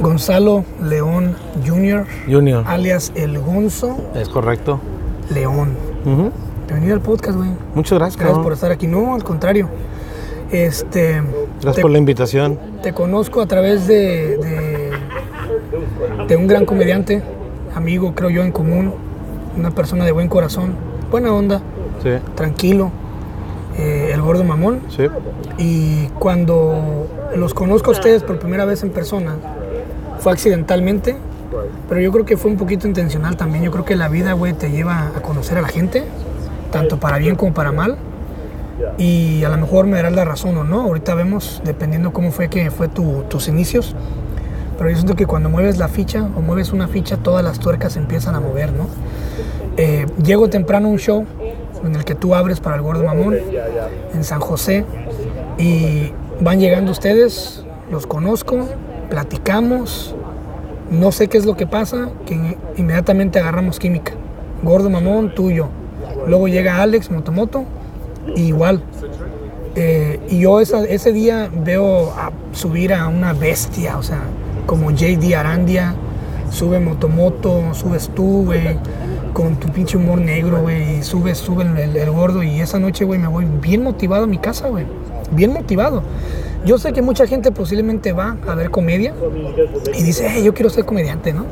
Gonzalo León Jr., Junior. alias El Gonzo Es correcto. León. Bienvenido al podcast, güey. Muchas gracias, Gracias por estar aquí. No, al contrario. Este. Gracias te, por la invitación. te conozco a través de, de, de un gran comediante, amigo, creo yo, en común. Una persona de buen corazón, buena onda, Sí, tranquilo. eh, el gordo mamón. sí. Y cuando los conozco a ustedes por primera vez en persona, fue accidentalmente, pero yo creo que fue un poquito intencional también. Yo creo que la vida, güey, te lleva a conocer a la gente, tanto para bien como para mal. Y a lo mejor me darás la razón o no. Ahorita vemos, dependiendo cómo fue que fue tu- tus inicios. Pero yo siento que cuando mueves la ficha o mueves una ficha, todas las tuercas se empiezan a mover, ¿no? Eh, llego temprano a un show en el que tú abres para el Gordo Mamón en San José y van llegando ustedes, los conozco, platicamos, no sé qué es lo que pasa, que inmediatamente agarramos química. Gordo Mamón, tú y yo. Luego llega Alex Motomoto, igual. Eh, y yo esa- ese día veo a subir a una bestia, o sea, como JD Arandia, sube Motomoto, subes tú, güey, con tu pinche humor negro, güey, y subes, sube el- el gordo, y esa noche, güey, me voy bien motivado a mi casa, güey, bien motivado. Yo sé que mucha gente posiblemente va a ver comedia y dice, "Eh, yo quiero ser comediante, ¿no?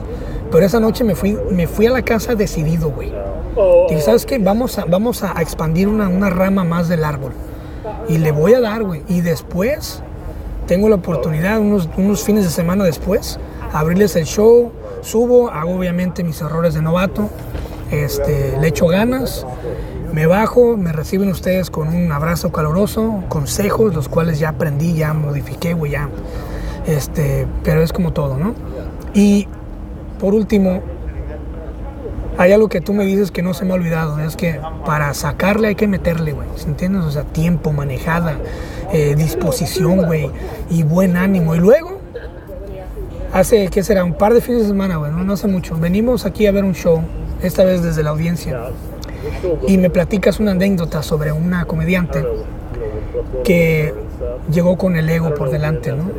Pero esa noche me fui, me fui a la casa decidido, güey. Dije, ¿sabes qué? Vamos a, vamos a expandir una, una rama más del árbol. Y le voy a dar, güey. Y después tengo la oportunidad, unos, unos fines de semana después, abrirles el show, subo, hago obviamente mis errores de novato, este, le echo ganas, me bajo, me reciben ustedes con un abrazo caluroso, consejos, los cuales ya aprendí, ya modifiqué, güey, ya. Este, pero es como todo, ¿no? Y por último, hay algo que tú me dices que no se me ha olvidado, es que para sacarle hay que meterle, güey, ¿se entiendes? O sea, tiempo, manejada, eh, disposición, güey, y buen ánimo. Y luego, hace, ¿qué será? Un par de fines de semana, güey, no, no hace mucho. Venimos aquí a ver un show, esta vez desde la audiencia, y me platicas una anécdota sobre una comediante que llegó con el ego por delante, ¿no?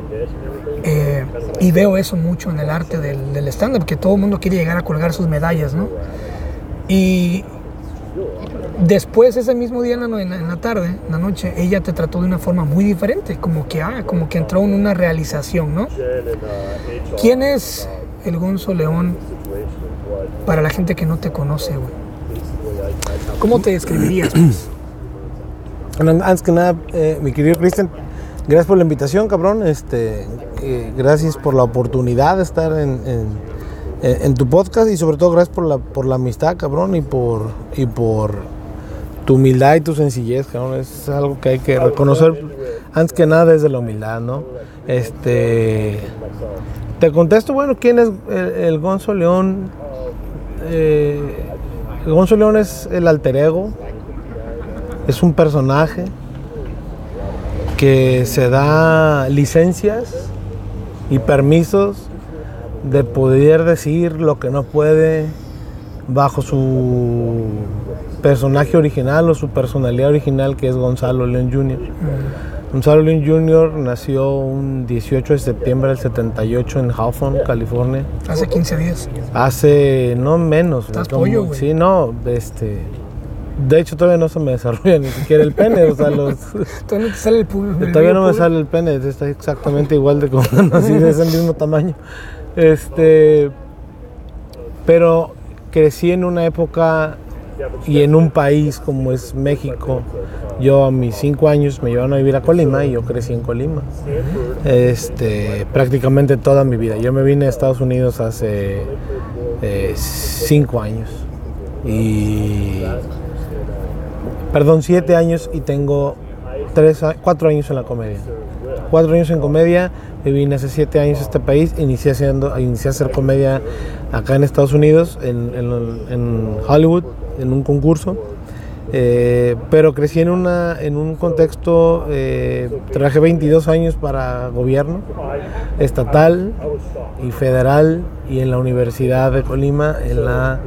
Eh, y veo eso mucho en el arte del, del stand-up, que todo el mundo quiere llegar a colgar sus medallas, ¿no? Y después, ese mismo día en la, en la tarde, en la noche, ella te trató de una forma muy diferente, como que, ah, como que entró en una realización, ¿no? ¿Quién es el Gonzo León para la gente que no te conoce, güey? ¿Cómo te describirías? pues? Antes que nada, eh, mi querido Cristian, gracias por la invitación, cabrón. Este, eh, gracias por la oportunidad de estar en, en- tu podcast y sobre todo gracias por la, por la amistad, cabrón, y por, y por tu humildad y tu sencillez, cabrón. Es algo que hay que reconocer antes que nada desde la humildad, ¿no? Este, te contesto, bueno, ¿quién es el, Gonzo León? Eh, Gonzo León es el alter ego es un personaje que se da licencias y permisos de poder decir lo que no puede bajo su personaje original o su personalidad original que es Gonzalo León Jr. Gonzalo León Jr. nació un 18 de septiembre del 78 en Hawthorne, California. Hace 15 días. Hace no menos. Estás como- pollo, güey. Sí, no, este. De hecho, todavía no se me desarrolla ni siquiera el pene. O sea, los, Todavía no te sale el público. todavía no me sale el pene. Está exactamente igual de como nací, es el mismo tamaño. Este. Pero crecí en una época y en un país como es México. Yo a mis cinco años me llevaron a vivir a Colima y yo crecí en Colima. Este, prácticamente toda mi vida. Yo me vine a Estados Unidos hace eh, cinco años. Y. Perdón, siete años y tengo tres, cuatro años en la comedia. Cuatro años en comedia, me vine hace siete años a este país, inicié, haciendo, inicié a hacer comedia acá en Estados Unidos, en, en- en Hollywood, en un concurso. Eh, pero crecí en, una, en un contexto, eh, trabajé 22 años para gobierno estatal y federal y en la Universidad de Colima, en la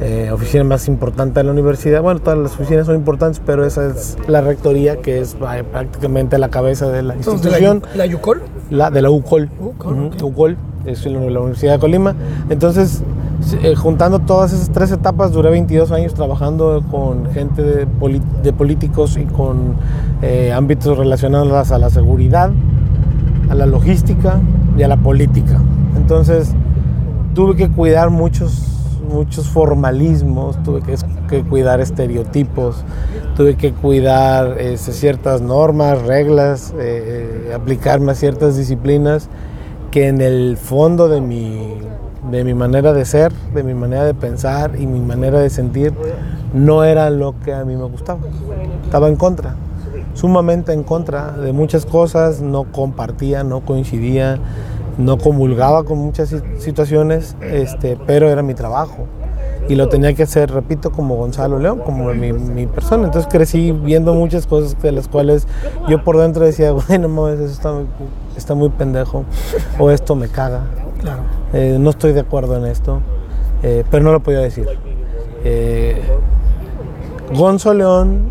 eh, oficina más importante de la universidad. Bueno, todas las oficinas son importantes, pero esa es la rectoría que es prácticamente la cabeza de la institución. ¿La, la Yucol? La de la UCOL. UCOL, Ujú, ok. UCOL. es la Universidad de Colima. Entonces, eh, juntando todas esas tres etapas, duré 22 años trabajando con gente de, políticos y con eh, ámbitos relacionados a la seguridad, a la logística y a la política. Entonces, tuve que cuidar muchos muchos formalismos, tuve que, cuidar estereotipos, tuve que cuidar este, ciertas normas, reglas, eh, aplicarme a ciertas disciplinas que en el fondo de mi, de mi manera de ser, de mi manera de pensar y mi manera de sentir, no era lo que a mí me gustaba. Estaba en contra, sumamente en contra de muchas cosas, no compartía, no coincidía no comulgaba con muchas situaciones, este, pero era mi trabajo. Y lo tenía que hacer, repito, como Gonzalo León, como mi, persona. Entonces crecí viendo muchas cosas de las cuales yo por dentro decía, bueno, no, eso está muy, está muy pendejo, o esto me caga. Claro. Eh, no estoy de acuerdo en esto, eh, pero no lo podía decir. Eh, Gonzo León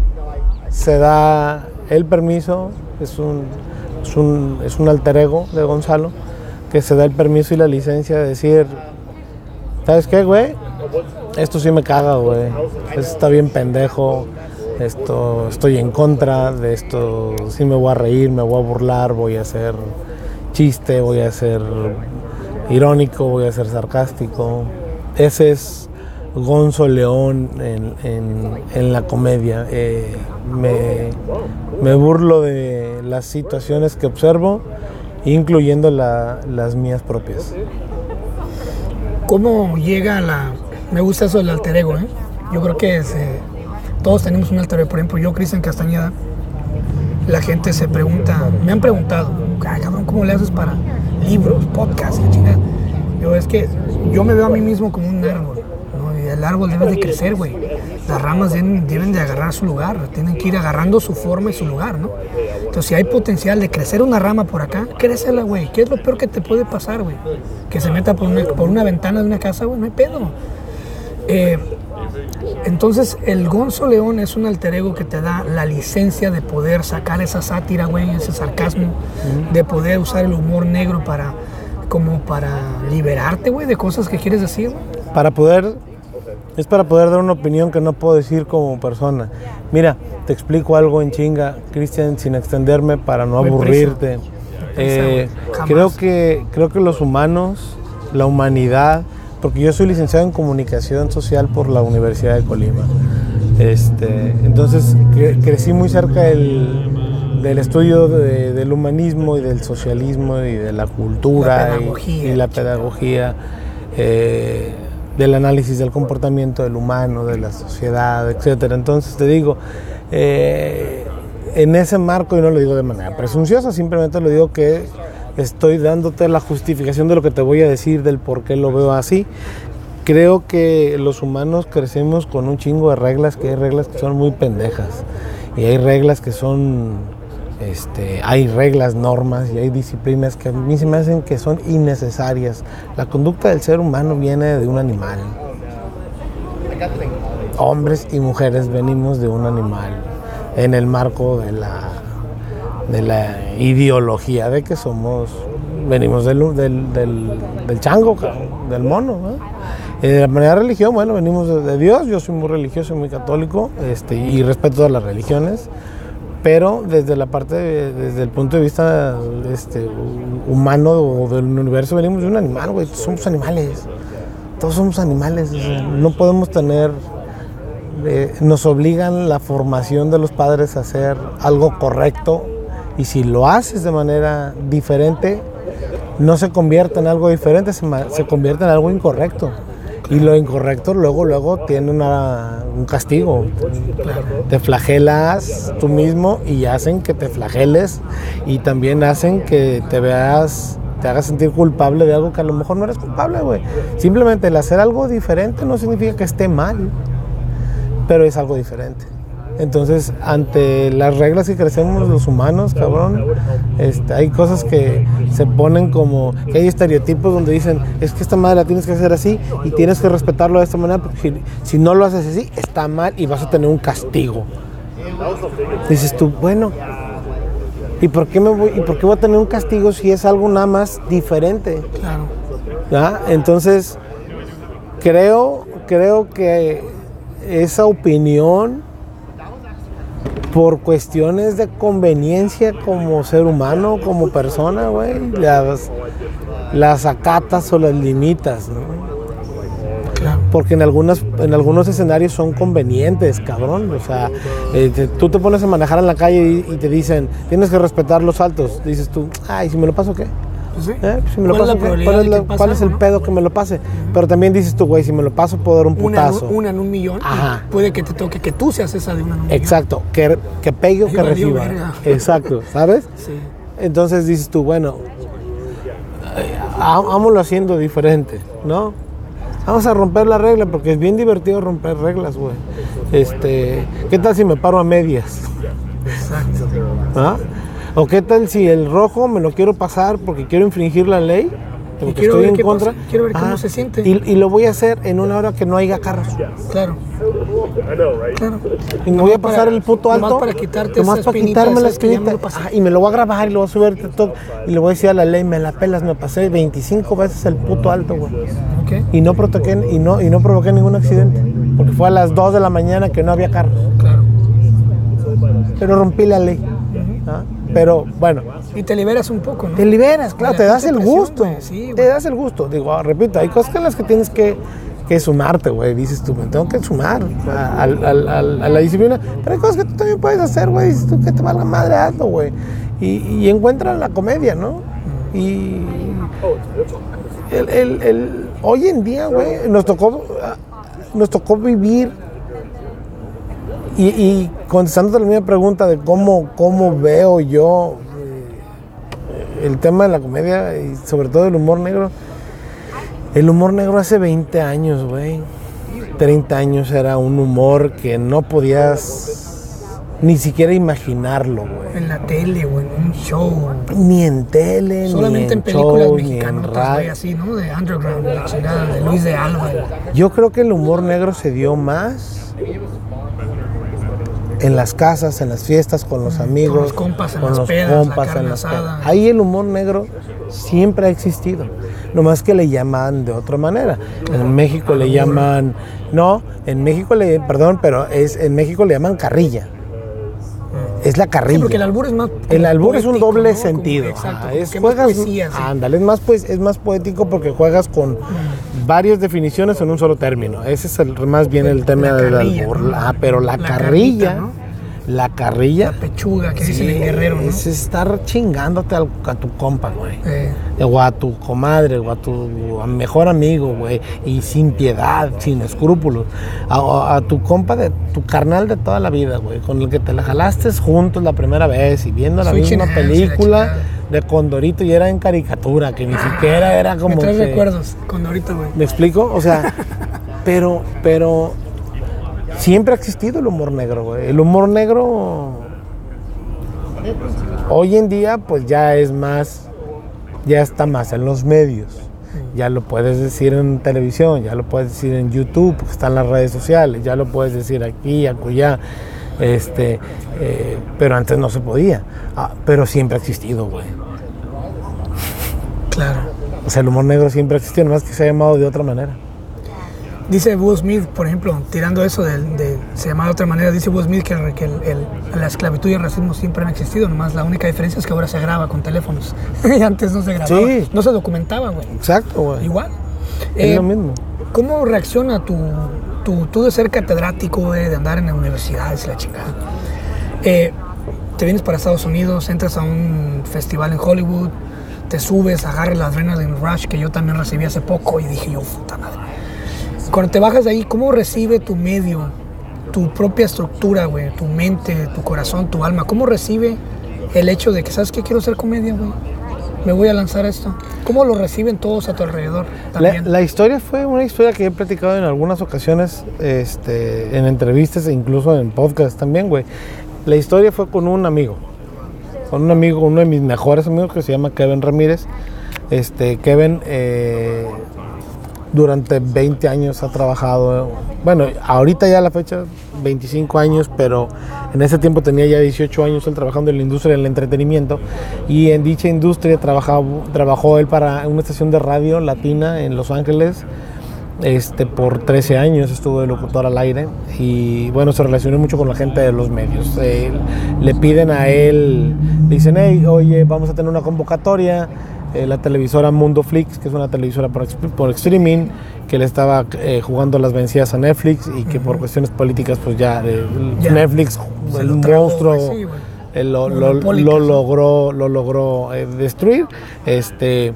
se da el permiso, es un, es un, es un alter ego de Gonzalo que se da el permiso y la licencia de decir, ¿sabes qué, güey? Esto sí me caga, güey. Esto está bien pendejo. Esto estoy en contra de esto. Sí me voy a reír, me voy a burlar, voy a hacer chiste, voy a ser irónico, voy a ser sarcástico. Ese es Gonzo León en, la comedia. Eh, me, me burlo de las situaciones que observo incluyendo las mías propias. ¿Cómo llega la... Me gusta eso del alter ego, ¿eh? Yo creo que todos tenemos un alter ego. Por ejemplo, yo, Cristian Castañeda, la gente se pregunta, me han preguntado, cabrón, ¿cómo le haces para libros, podcasts, chingada? Yo es que yo me veo a mí mismo como un árbol, ¿no? Y el árbol debe de crecer, güey. Las ramas deben, deben de agarrar su lugar, tienen que ir agarrando su forma y su lugar, ¿no? si hay potencial de crecer una rama por acá, crécela, güey. ¿Qué es lo peor que te puede pasar, güey? Que se meta por una, por una ventana de una casa, güey, no hay pedo. Eh, entonces, el Gonzo León es un alter ego que te da la licencia de poder sacar esa sátira, güey, ese sarcasmo, de poder usar el humor negro para, como para liberarte, güey, de cosas que quieres decir. Para poder es para poder dar una opinión que no puedo decir como persona. Mira, te explico algo en chinga, Cristian, sin extenderme para no aburrirte. Eh, creo, que, creo que los humanos, la humanidad, porque yo soy licenciado en comunicación social por la Universidad de Colima. Este, entonces crecí muy cerca del, del estudio del humanismo y del socialismo y de la cultura y, la pedagogía. Eh, del análisis del comportamiento del humano, de la sociedad, etc. Entonces te digo, eh, en ese marco, y no lo digo de manera presunciosa, simplemente lo digo que estoy dándote la justificación de lo que te voy a decir, del por qué lo veo así. Creo que los humanos crecemos con un chingo de reglas, que hay reglas que son muy pendejas, y hay reglas que son este, hay reglas, normas y hay disciplinas que a mí se me hacen que son innecesarias. La conducta del ser humano viene de un animal. Hombres y mujeres venimos de un animal en el marco de la, de la ideología de que somos, venimos del, del, chango, del mono. de la manera de religión, bueno, venimos de, Dios, yo soy muy religioso, muy católico este, y respeto todas las religiones pero desde la parte, desde el punto de vista este, humano o del universo, venimos de un animal, güey, somos animales, todos somos animales, no podemos tener, eh, nos obligan la formación de los padres a hacer algo correcto y si lo haces de manera diferente, no se convierte en algo diferente, se, se convierte en algo incorrecto. Y lo incorrecto luego, luego tiene un castigo. Te flagelas tú mismo y hacen que te flageles y también hacen que te veas, te hagas sentir culpable de algo que a lo mejor no eres culpable, güey. Simplemente el hacer algo diferente no significa que esté mal, pero es algo diferente. Entonces, ante las reglas que crecemos los humanos, cabrón, este, hay cosas que se ponen como, que hay estereotipos donde dicen, es que esta madre la tienes que hacer así y tienes que respetarlo de esta manera, porque si, no lo haces así, está mal y vas a tener un castigo. Dices tú, bueno, ¿Y por qué me voy, y por qué voy a tener un castigo si es algo nada más diferente? Claro. Entonces, creo, creo que esa opinión por cuestiones de conveniencia como ser humano, como persona, güey, las, las acatas o las limitas, ¿no? Porque en, algunas, en algunos escenarios son convenientes, cabrón. O sea, eh, te- tú te pones a manejar en la calle y, y te dicen, tienes que respetar los altos. Dices tú, ay, si me lo paso, ¿qué? Pues sí. ¿Eh? Si me lo ¿Cuál es la paso, ¿qué? probabilidad ¿Cuál es, de la- que pase cuál es el no? pedo que me lo pase? Pero también dices tú, güey, si me lo paso puedo dar un Una, putazo. un- una en un millón. Ajá. Puede que te toque que tú seas esa de una en un millón. Exacto, que, que pegue o que reciba. verga. Exacto, ¿sabes? Sí. Entonces dices tú, bueno, eh, vámonos haciendo diferente, ¿no? Vamos a romper la regla porque es bien divertido romper reglas, güey. Este, ¿qué tal si me paro a medias? Exacto. ¿Ah? ¿O qué tal si el rojo me lo quiero pasar porque quiero infringir la ley? Porque quiero estoy ver en contra. pasa, quiero ver cómo Ah, se siente. Y, y lo voy a hacer en una hora que no haya carros. Claro. Claro. Y me voy a Nomás pasar para- el puto nomás alto. para quitarte nomás esa para quitarme la espinita. Ajá, y me lo voy a grabar y lo voy a subir a TikTok. Y le voy a decir a la ley, me la pelas, me pasé 25 veces el puto alto, güey. Ok. Y no provoqué, y no, y no provoqué ningún accidente. Porque fue a las 2 de la mañana que no había carros. Claro. Pero rompí la ley. ¿ah? Pero bueno, Y te liberas un poco, ¿no? te liberas, claro, te das el gusto. sí, te das el gusto. Digo, ah, repito, hay cosas en las que tienes que, que sumarte, güey. Dices tú, me tengo que sumar a, al- al- al- a la disciplina. Pero hay cosas que tú también puedes hacer, güey. Dices tú que te valga madre alto, güey. Y, y encuentra la comedia, ¿no? Y el, el- el- hoy en día, güey, nos tocó, ah, nos tocó vivir y, y contestando la misma pregunta de cómo, cómo veo yo eh, el tema de la comedia y sobre todo el humor negro. El humor negro hace 20 años, güey. 30 años era un humor que no podías ni siquiera imaginarlo, güey. En la tele o en un show. Ni en tele, Solamente ni en películas shows, ni en mexicanas, güey, radio. así, ¿no? De Underground, de la chingada, de Luis de Alba. Yo creo que el humor negro se dio más en las casas, en las fiestas, con los amigos, los compas en con las los pedas, la compas carne en las asada. pedas. Ahí el humor negro siempre ha existido, nomás que le llaman de otra manera. En México le llaman, no, en México le, perdón, pero es en México le llaman carrilla. Es la carrilla. Sí, porque el albur es más. El albur es un doble ¿no? Como- sentido. exacto. es que más juegas, poesía, sí. ándale, es más pues es más poético porque juegas con varias definiciones en un solo término. Ese es el, más bien el tema del albur. ¿no? Ah, pero la, La carrilla. La carrilla, La pechuga, que sí, dicen en Guerrero, ¿no? es estar chingándote a tu compa, güey. Eh, O a tu comadre, o a tu mejor amigo, güey. Y sin piedad, sin escrúpulos. A, tu compa, de tu carnal de toda la vida, güey. Con el que te la jalaste juntos la primera vez y viendo la misma película de Condorito y era en caricatura, que ni siquiera era me como. traes que- recuerdos con ahorita, güey. ¿Me explico? O sea, pero, pero siempre ha existido el humor negro, güey. El humor negro hoy en día, pues ya es más, ya está más en los medios. Ya lo puedes decir en televisión, ya lo puedes decir en YouTube, porque están las redes sociales, ya lo puedes decir aquí, acullá. Este, eh, pero antes no se podía. Ah, pero siempre ha existido, güey. Claro. O sea, el humor negro siempre ha existido, más que se ha llamado de otra manera. Dice Will Smith, por ejemplo, tirando eso de, de- se llama de otra manera, dice Will Smith que, el- que el- el- la esclavitud y el racismo siempre han existido, nomás la única diferencia es que ahora se graba con teléfonos. y antes no se grababa, Sí. no se documentaba, güey. Exacto, güey. Igual. Es Eh, lo mismo. ¿Cómo reacciona tu, tu, tú de ser catedrático, güey, de andar en la universidad, es la chingada? Eh, te vienes para Estados Unidos, entras a un festival en Hollywood, te subes, agarras la adrenaline rush que yo también recibí hace poco y dije yo, puta madre. Cuando te bajas de ahí, ¿cómo recibe tu medio, tu propia estructura, güey, tu mente, tu corazón, tu alma? ¿Cómo recibe el hecho de que, ¿sabes qué? Quiero hacer comedia, güey. Me voy a lanzar esto. ¿Cómo lo reciben todos a tu alrededor? La, la historia fue una historia que he platicado en algunas ocasiones, este, en entrevistas e incluso en podcast también, güey. La historia fue con un amigo, con un amigo, uno de mis mejores amigos que se llama Kevin Ramírez. Este, Kevin eh, durante 20 años ha trabajado, bueno, ahorita ya a la fecha 25 años, pero En ese tiempo tenía ya 18 años él trabajando en la industria del entretenimiento y en dicha industria trabajaba, trabajó él para una estación de radio latina en Los Ángeles. Este, por 13 años estuvo de locutor al aire y bueno, se relacionó mucho con la gente de los medios. Eh, le piden a él, dicen, hey, oye, vamos a tener una convocatoria, eh, la televisora Mundo Flix, que es una televisora por, streaming, que le estaba eh, jugando las vencidas a Netflix y que por cuestiones políticas, pues ya, eh, Ya. Netflix, Se el lo monstruo, sí, eh, lo, logró, lo logró destruir. Este,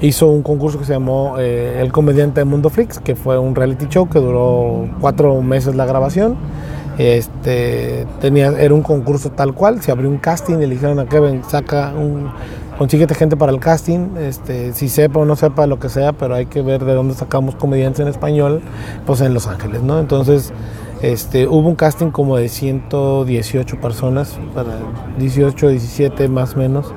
hizo un concurso que se llamó eh, El Comediante de Mundo Flix, que fue un reality show que duró cuatro meses la grabación. Este, tenía, era un concurso tal cual, se abrió un casting, le dijeron a Kevin, saca un, consíguete gente para el casting, este, si sepa o no sepa lo que sea, pero hay que ver de dónde sacamos comediantes en español, pues en Los Ángeles, ¿no? Entonces, este, hubo un casting como de 118 personas, para 18, 17 más o menos,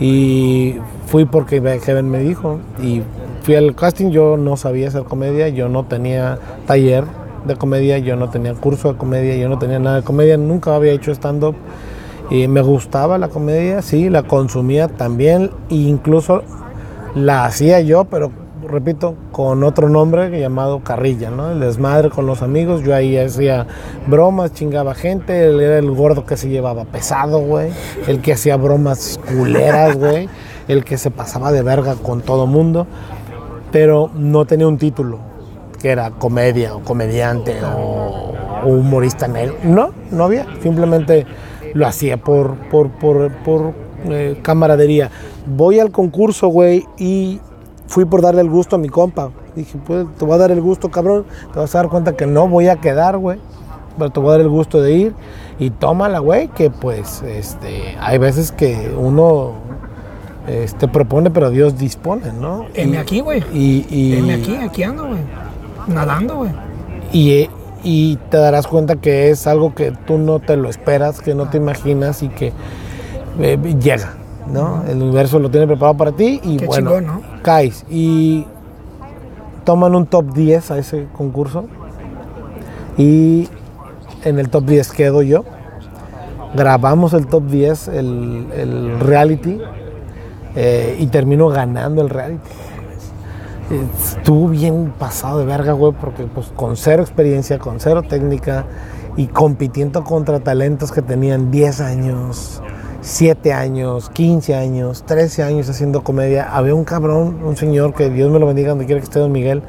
y fui porque Kevin me dijo, y fui al casting, yo no sabía hacer comedia, yo no tenía taller de comedia, yo no tenía curso de comedia, yo no tenía nada de comedia, nunca había hecho stand-up, y me gustaba la comedia, sí, la consumía también, incluso la hacía yo, pero repito, con otro nombre llamado Carrilla, ¿no? El desmadre con los amigos, yo ahí hacía bromas, chingaba gente, él era el gordo que se llevaba pesado, güey, el que hacía bromas culeras, güey, el que se pasaba de verga con todo mundo, pero no tenía un título, que era comedia o comediante o, humorista no, no había, simplemente lo hacía por, por, por, por eh, camaradería. Voy al concurso, güey, y fui por darle el gusto a mi compa. Dije, pues te voy a dar el gusto, cabrón. Te vas a dar cuenta que no voy a quedar, güey. Pero te voy a dar el gusto de ir. Y tómala, güey, que pues este, hay veces que uno este, propone, pero Dios dispone, ¿no? Heme aquí, güey. Y, aquí, aquí ando, güey. Nadando, güey. y, y te darás cuenta que es algo que tú no te lo esperas, que no te imaginas y que eh, llega, ¿no? El universo lo tiene preparado para ti y Qué bueno, chingón, ¿no? caes y toman un top 10 a ese concurso y en el top 10 quedo yo. Grabamos el top 10, el, el reality, eh, y termino ganando el reality. Estuvo bien pasado de verga, güey, porque pues con cero experiencia, con cero técnica y compitiendo contra talentos que tenían 10 años, 7 años, 15 años, 13 años haciendo comedia. Había un cabrón, un señor que Dios me lo bendiga donde quiera que esté Don Miguel,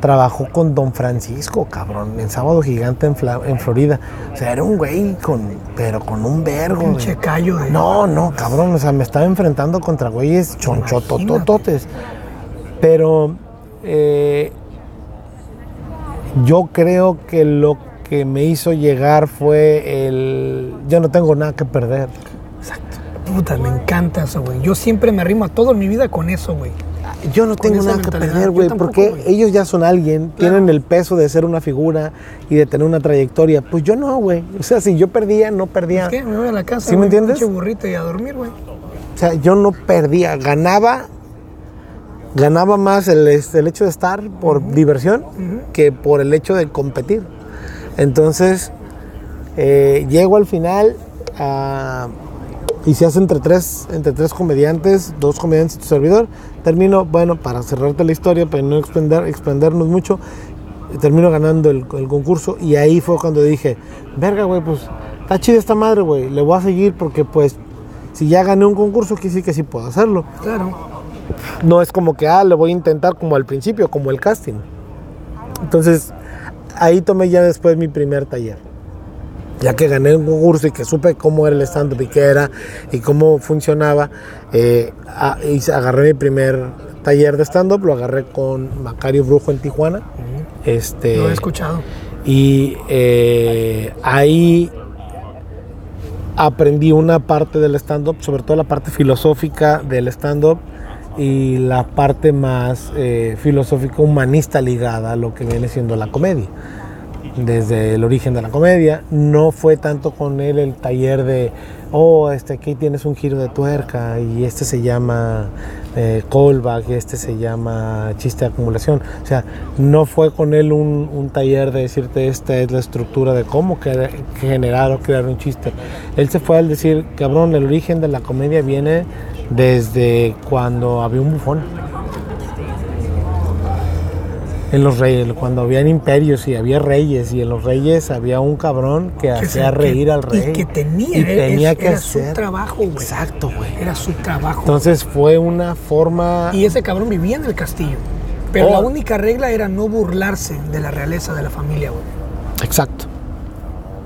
trabajó con Don Francisco, cabrón, en Sábado Gigante en, Fla- en Florida. O sea, era un güey con, pero con un vergo. callo de. No, no, cabrón, o sea, me estaba enfrentando contra güeyes chonchotototes. Pero eh, yo creo que lo que me hizo llegar fue el... Yo no tengo nada que perder. Exacto. Puta, me encanta eso, güey. Yo siempre me arrimo a todo en mi vida con eso, güey. Yo no tengo nada que perder, güey, porque ellos ya son alguien, tienen el peso de ser una figura y de tener una trayectoria. Pues yo no, güey. O sea, si yo perdía, no perdía. ¿Qué? Me voy a la casa. ¿Sí me entiendes? Burrito y a dormir, güey. O sea, yo no perdía, ganaba, ganaba más el, el hecho de estar por diversión que por el hecho de competir. Entonces, eh, llego al final ah, y se hace entre tres, entre tres comediantes, dos comediantes y tu servidor. Termino, bueno, para cerrarte la historia, para no expender, expendernos mucho, termino ganando el, el concurso y ahí fue cuando dije, verga, güey, pues está chida esta madre, güey, le voy a seguir porque pues si ya gané un concurso, que sí que sí puedo hacerlo. Claro. No es como que, ah, le voy a intentar como al principio, como el casting. Entonces, ahí tomé ya después mi primer taller. Ya que gané un concurso y que supe cómo era el stand-up y qué era y cómo funcionaba, eh, a- y agarré mi primer taller de stand-up, lo agarré con Macario Brujo en Tijuana. Este, Lo he escuchado. y eh, ahí aprendí una parte del stand-up, sobre todo la parte filosófica del stand-up y la parte más eh, filosófica humanista ligada a lo que viene siendo la comedia. Desde el origen de la comedia, no fue tanto con él el taller de, oh, este, aquí tienes un giro de tuerca y este se llama eh, callback, y este se llama chiste de acumulación. O sea, no fue con él un, un taller de decirte esta es la estructura de cómo cre- generar o crear un chiste. Él se fue al decir, cabrón, el origen de la comedia viene desde cuando había un bufón. En los reyes, cuando habían imperios y había reyes, y en los reyes había un cabrón que, Que hacía reír que- al rey. Y que tenía, Y tenía es- que era hacer. su trabajo, güey. Exacto, güey. Era su trabajo. Entonces fue una forma. y ese cabrón vivía en el castillo. Pero Oh. la única regla era no burlarse de la realeza de la familia, güey. Exacto.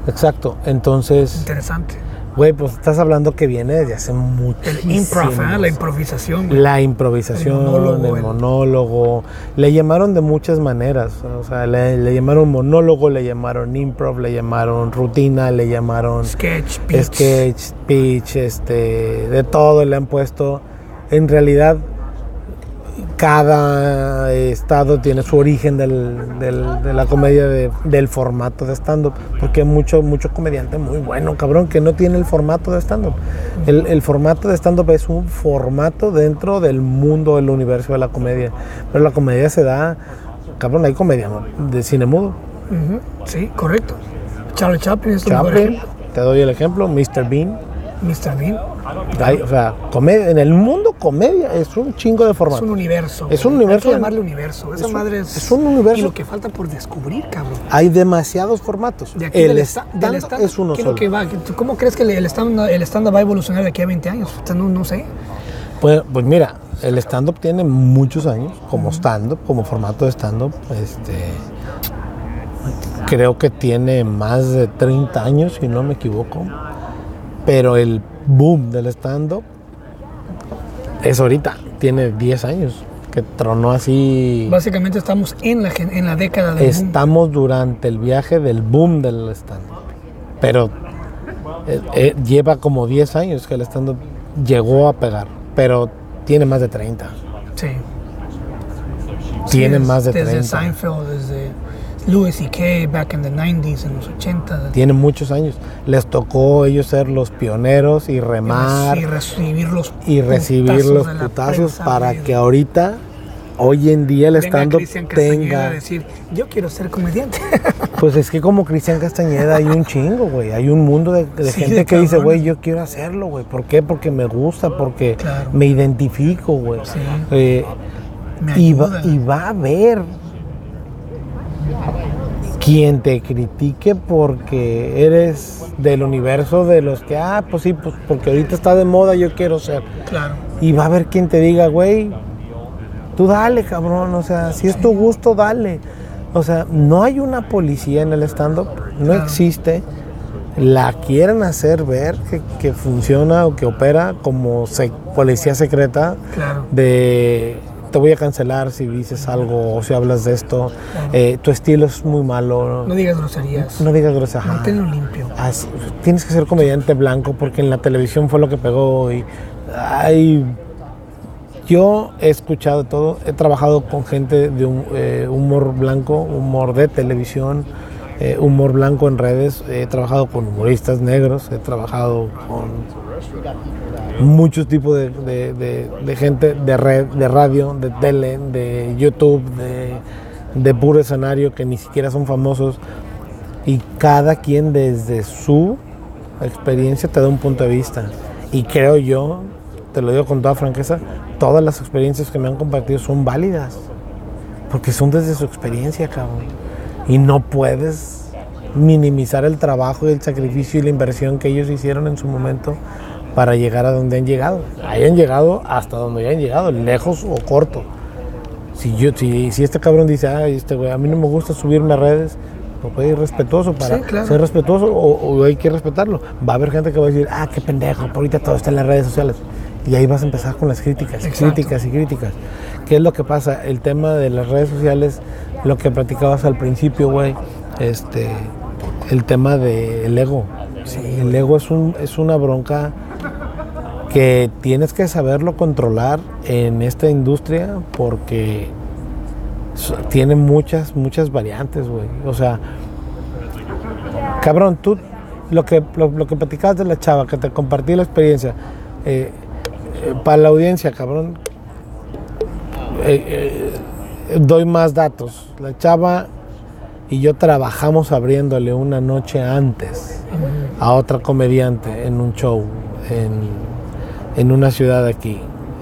Exacto. Entonces, Interesante. Güey, pues estás hablando que viene desde hace mucho. El improv, ¿eh? la improvisación. güey. La improvisación, El monólogo, el el- monólogo. Le llamaron de muchas maneras. O sea, le, le llamaron monólogo, le llamaron improv, le llamaron rutina, le llamaron Sketch, pitch. sketch, pitch, este, de todo le han puesto. En realidad, cada estado tiene su origen del- del- de la comedia, de- del formato de stand-up. Porque hay mucho, mucho comediante muy bueno, cabrón, que no tiene el formato de stand-up. El, el formato de stand-up es un formato dentro del mundo, del universo de la comedia. Pero la comedia se da, cabrón, hay comedia de cine mudo. Sí, correcto. Charlie Chaplin es Chaplin, te doy el ejemplo, Mr. Bean. Mr. Bean. Hay, o sea, comedia, en el mundo comedia es un chingo de Es formato. un universo. Es un universo Hay que llamarle universo. Esa es un- madre es. es un universo. Y lo que falta por descubrir, cabrón. Hay demasiados formatos. De aquí el del, esta- del stand stand- es uno ¿qué es solo. que ¿Cómo crees que el stand el stand va a evolucionar de aquí a 20 años? No sé. Pues, pues mira, el stand-up tiene muchos años como stand-up, como formato de stand-up. Este, creo que tiene más de 30 años, si no me equivoco. Pero el boom del stand-up es ahorita, tiene 10 años, que tronó así. Básicamente estamos en la, en la década del boom. Estamos durante el viaje del boom del stand-up. Pero eh, eh, lleva como 10 años que el stand-up llegó a pegar, pero tiene más de 30. Sí. Tiene Sí, más de desde 30. Seinfeld, desde Louis C.K., back in the 90s, en los 80s. Tiene muchos años. Les tocó ellos ser los pioneros y remar Y recibir los y recibir los putazos para que ahorita, hoy en día el stand-up tenga... a decir, yo quiero ser comediante. Pues es que como Cristian Castañeda hay un chingo, güey. Hay un mundo de, de Sí, gente de que dice, güey, yo quiero hacerlo, güey. ¿Por qué? Porque me gusta, porque Claro. me identifico, güey. Sí. Eh, y, va, y va a haber quien te critique porque eres del universo de los que, ah, pues sí, pues porque ahorita está de moda, yo quiero ser. Claro. Y va a haber quien te diga, güey, tú dale, cabrón, o sea, si es tu gusto, dale. O sea, no hay una policía en el stand-up, no Claro. existe. La quieren hacer ver que, que funciona o que opera como policía secreta Claro. de te voy a cancelar si dices algo o si hablas de esto, eh, tu estilo es muy malo, No digas groserías. no digas groserías. Manténlo limpio. Así, tienes que ser comediante blanco porque en la televisión fue lo que pegó y yo he escuchado todo, he trabajado con gente de un, eh, humor blanco, humor de televisión, eh, humor blanco en redes, he trabajado con humoristas negros, he trabajado con muchos tipos de, de- gente de red, de radio, de tele, de YouTube, de, de puro escenario que ni siquiera son famosos y cada quien desde su experiencia te da un punto de vista. Y creo yo, te lo digo con toda franqueza, todas las experiencias que me han compartido son válidas. Porque son desde su experiencia, cabrón. Y no puedes minimizar el trabajo y el sacrificio y la inversión que ellos hicieron en su momento para llegar a donde han llegado. Hayan llegado hasta donde hayan llegado, lejos o corto. Si, yo, si, si este cabrón dice, ay, este güey, a mí no me gusta subirme a redes, no puede ir respetuoso para Sí, claro. ser respetuoso o, o hay que respetarlo. Va a haber gente que va a decir, ah, qué pendejo, ahorita todo está en las redes sociales. Y ahí vas a empezar con las críticas, Exacto. críticas y críticas. ¿Qué es lo que pasa? El tema de las redes sociales, lo que platicabas al principio, güey, este, el tema del ego. el ego es, un, es una bronca que tienes que saberlo controlar en esta industria porque tiene muchas, muchas variantes, güey. O sea, cabrón, tú, lo que, lo, que platicabas de la chava, que te compartí la experiencia, eh, eh, para la audiencia, cabrón, eh, doy más datos. La chava y yo trabajamos abriéndole una noche antes a otra comediante en un show en, en una ciudad aquí.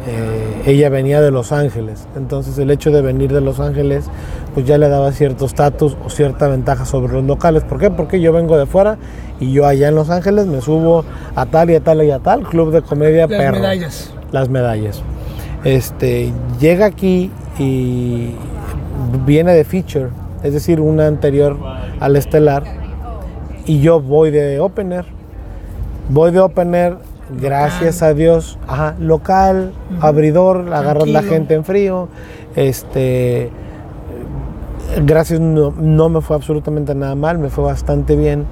Eh, ella venía de Los Ángeles, entonces el hecho de venir de Los Ángeles pues ya le daba cierto estatus o cierta ventaja sobre los locales. ¿Por qué? Porque yo vengo de fuera y yo allá en Los Ángeles me subo a tal y a tal y a tal club de comedia Las perro. medallas. Las medallas. Este, llega aquí y viene de feature, es decir, una anterior al estelar y yo voy de opener. Voy de opener, gracias a Dios, ajá, local, abridor, agarrar la gente en frío. Este, gracias, no, no me fue absolutamente nada mal, me fue bastante bien.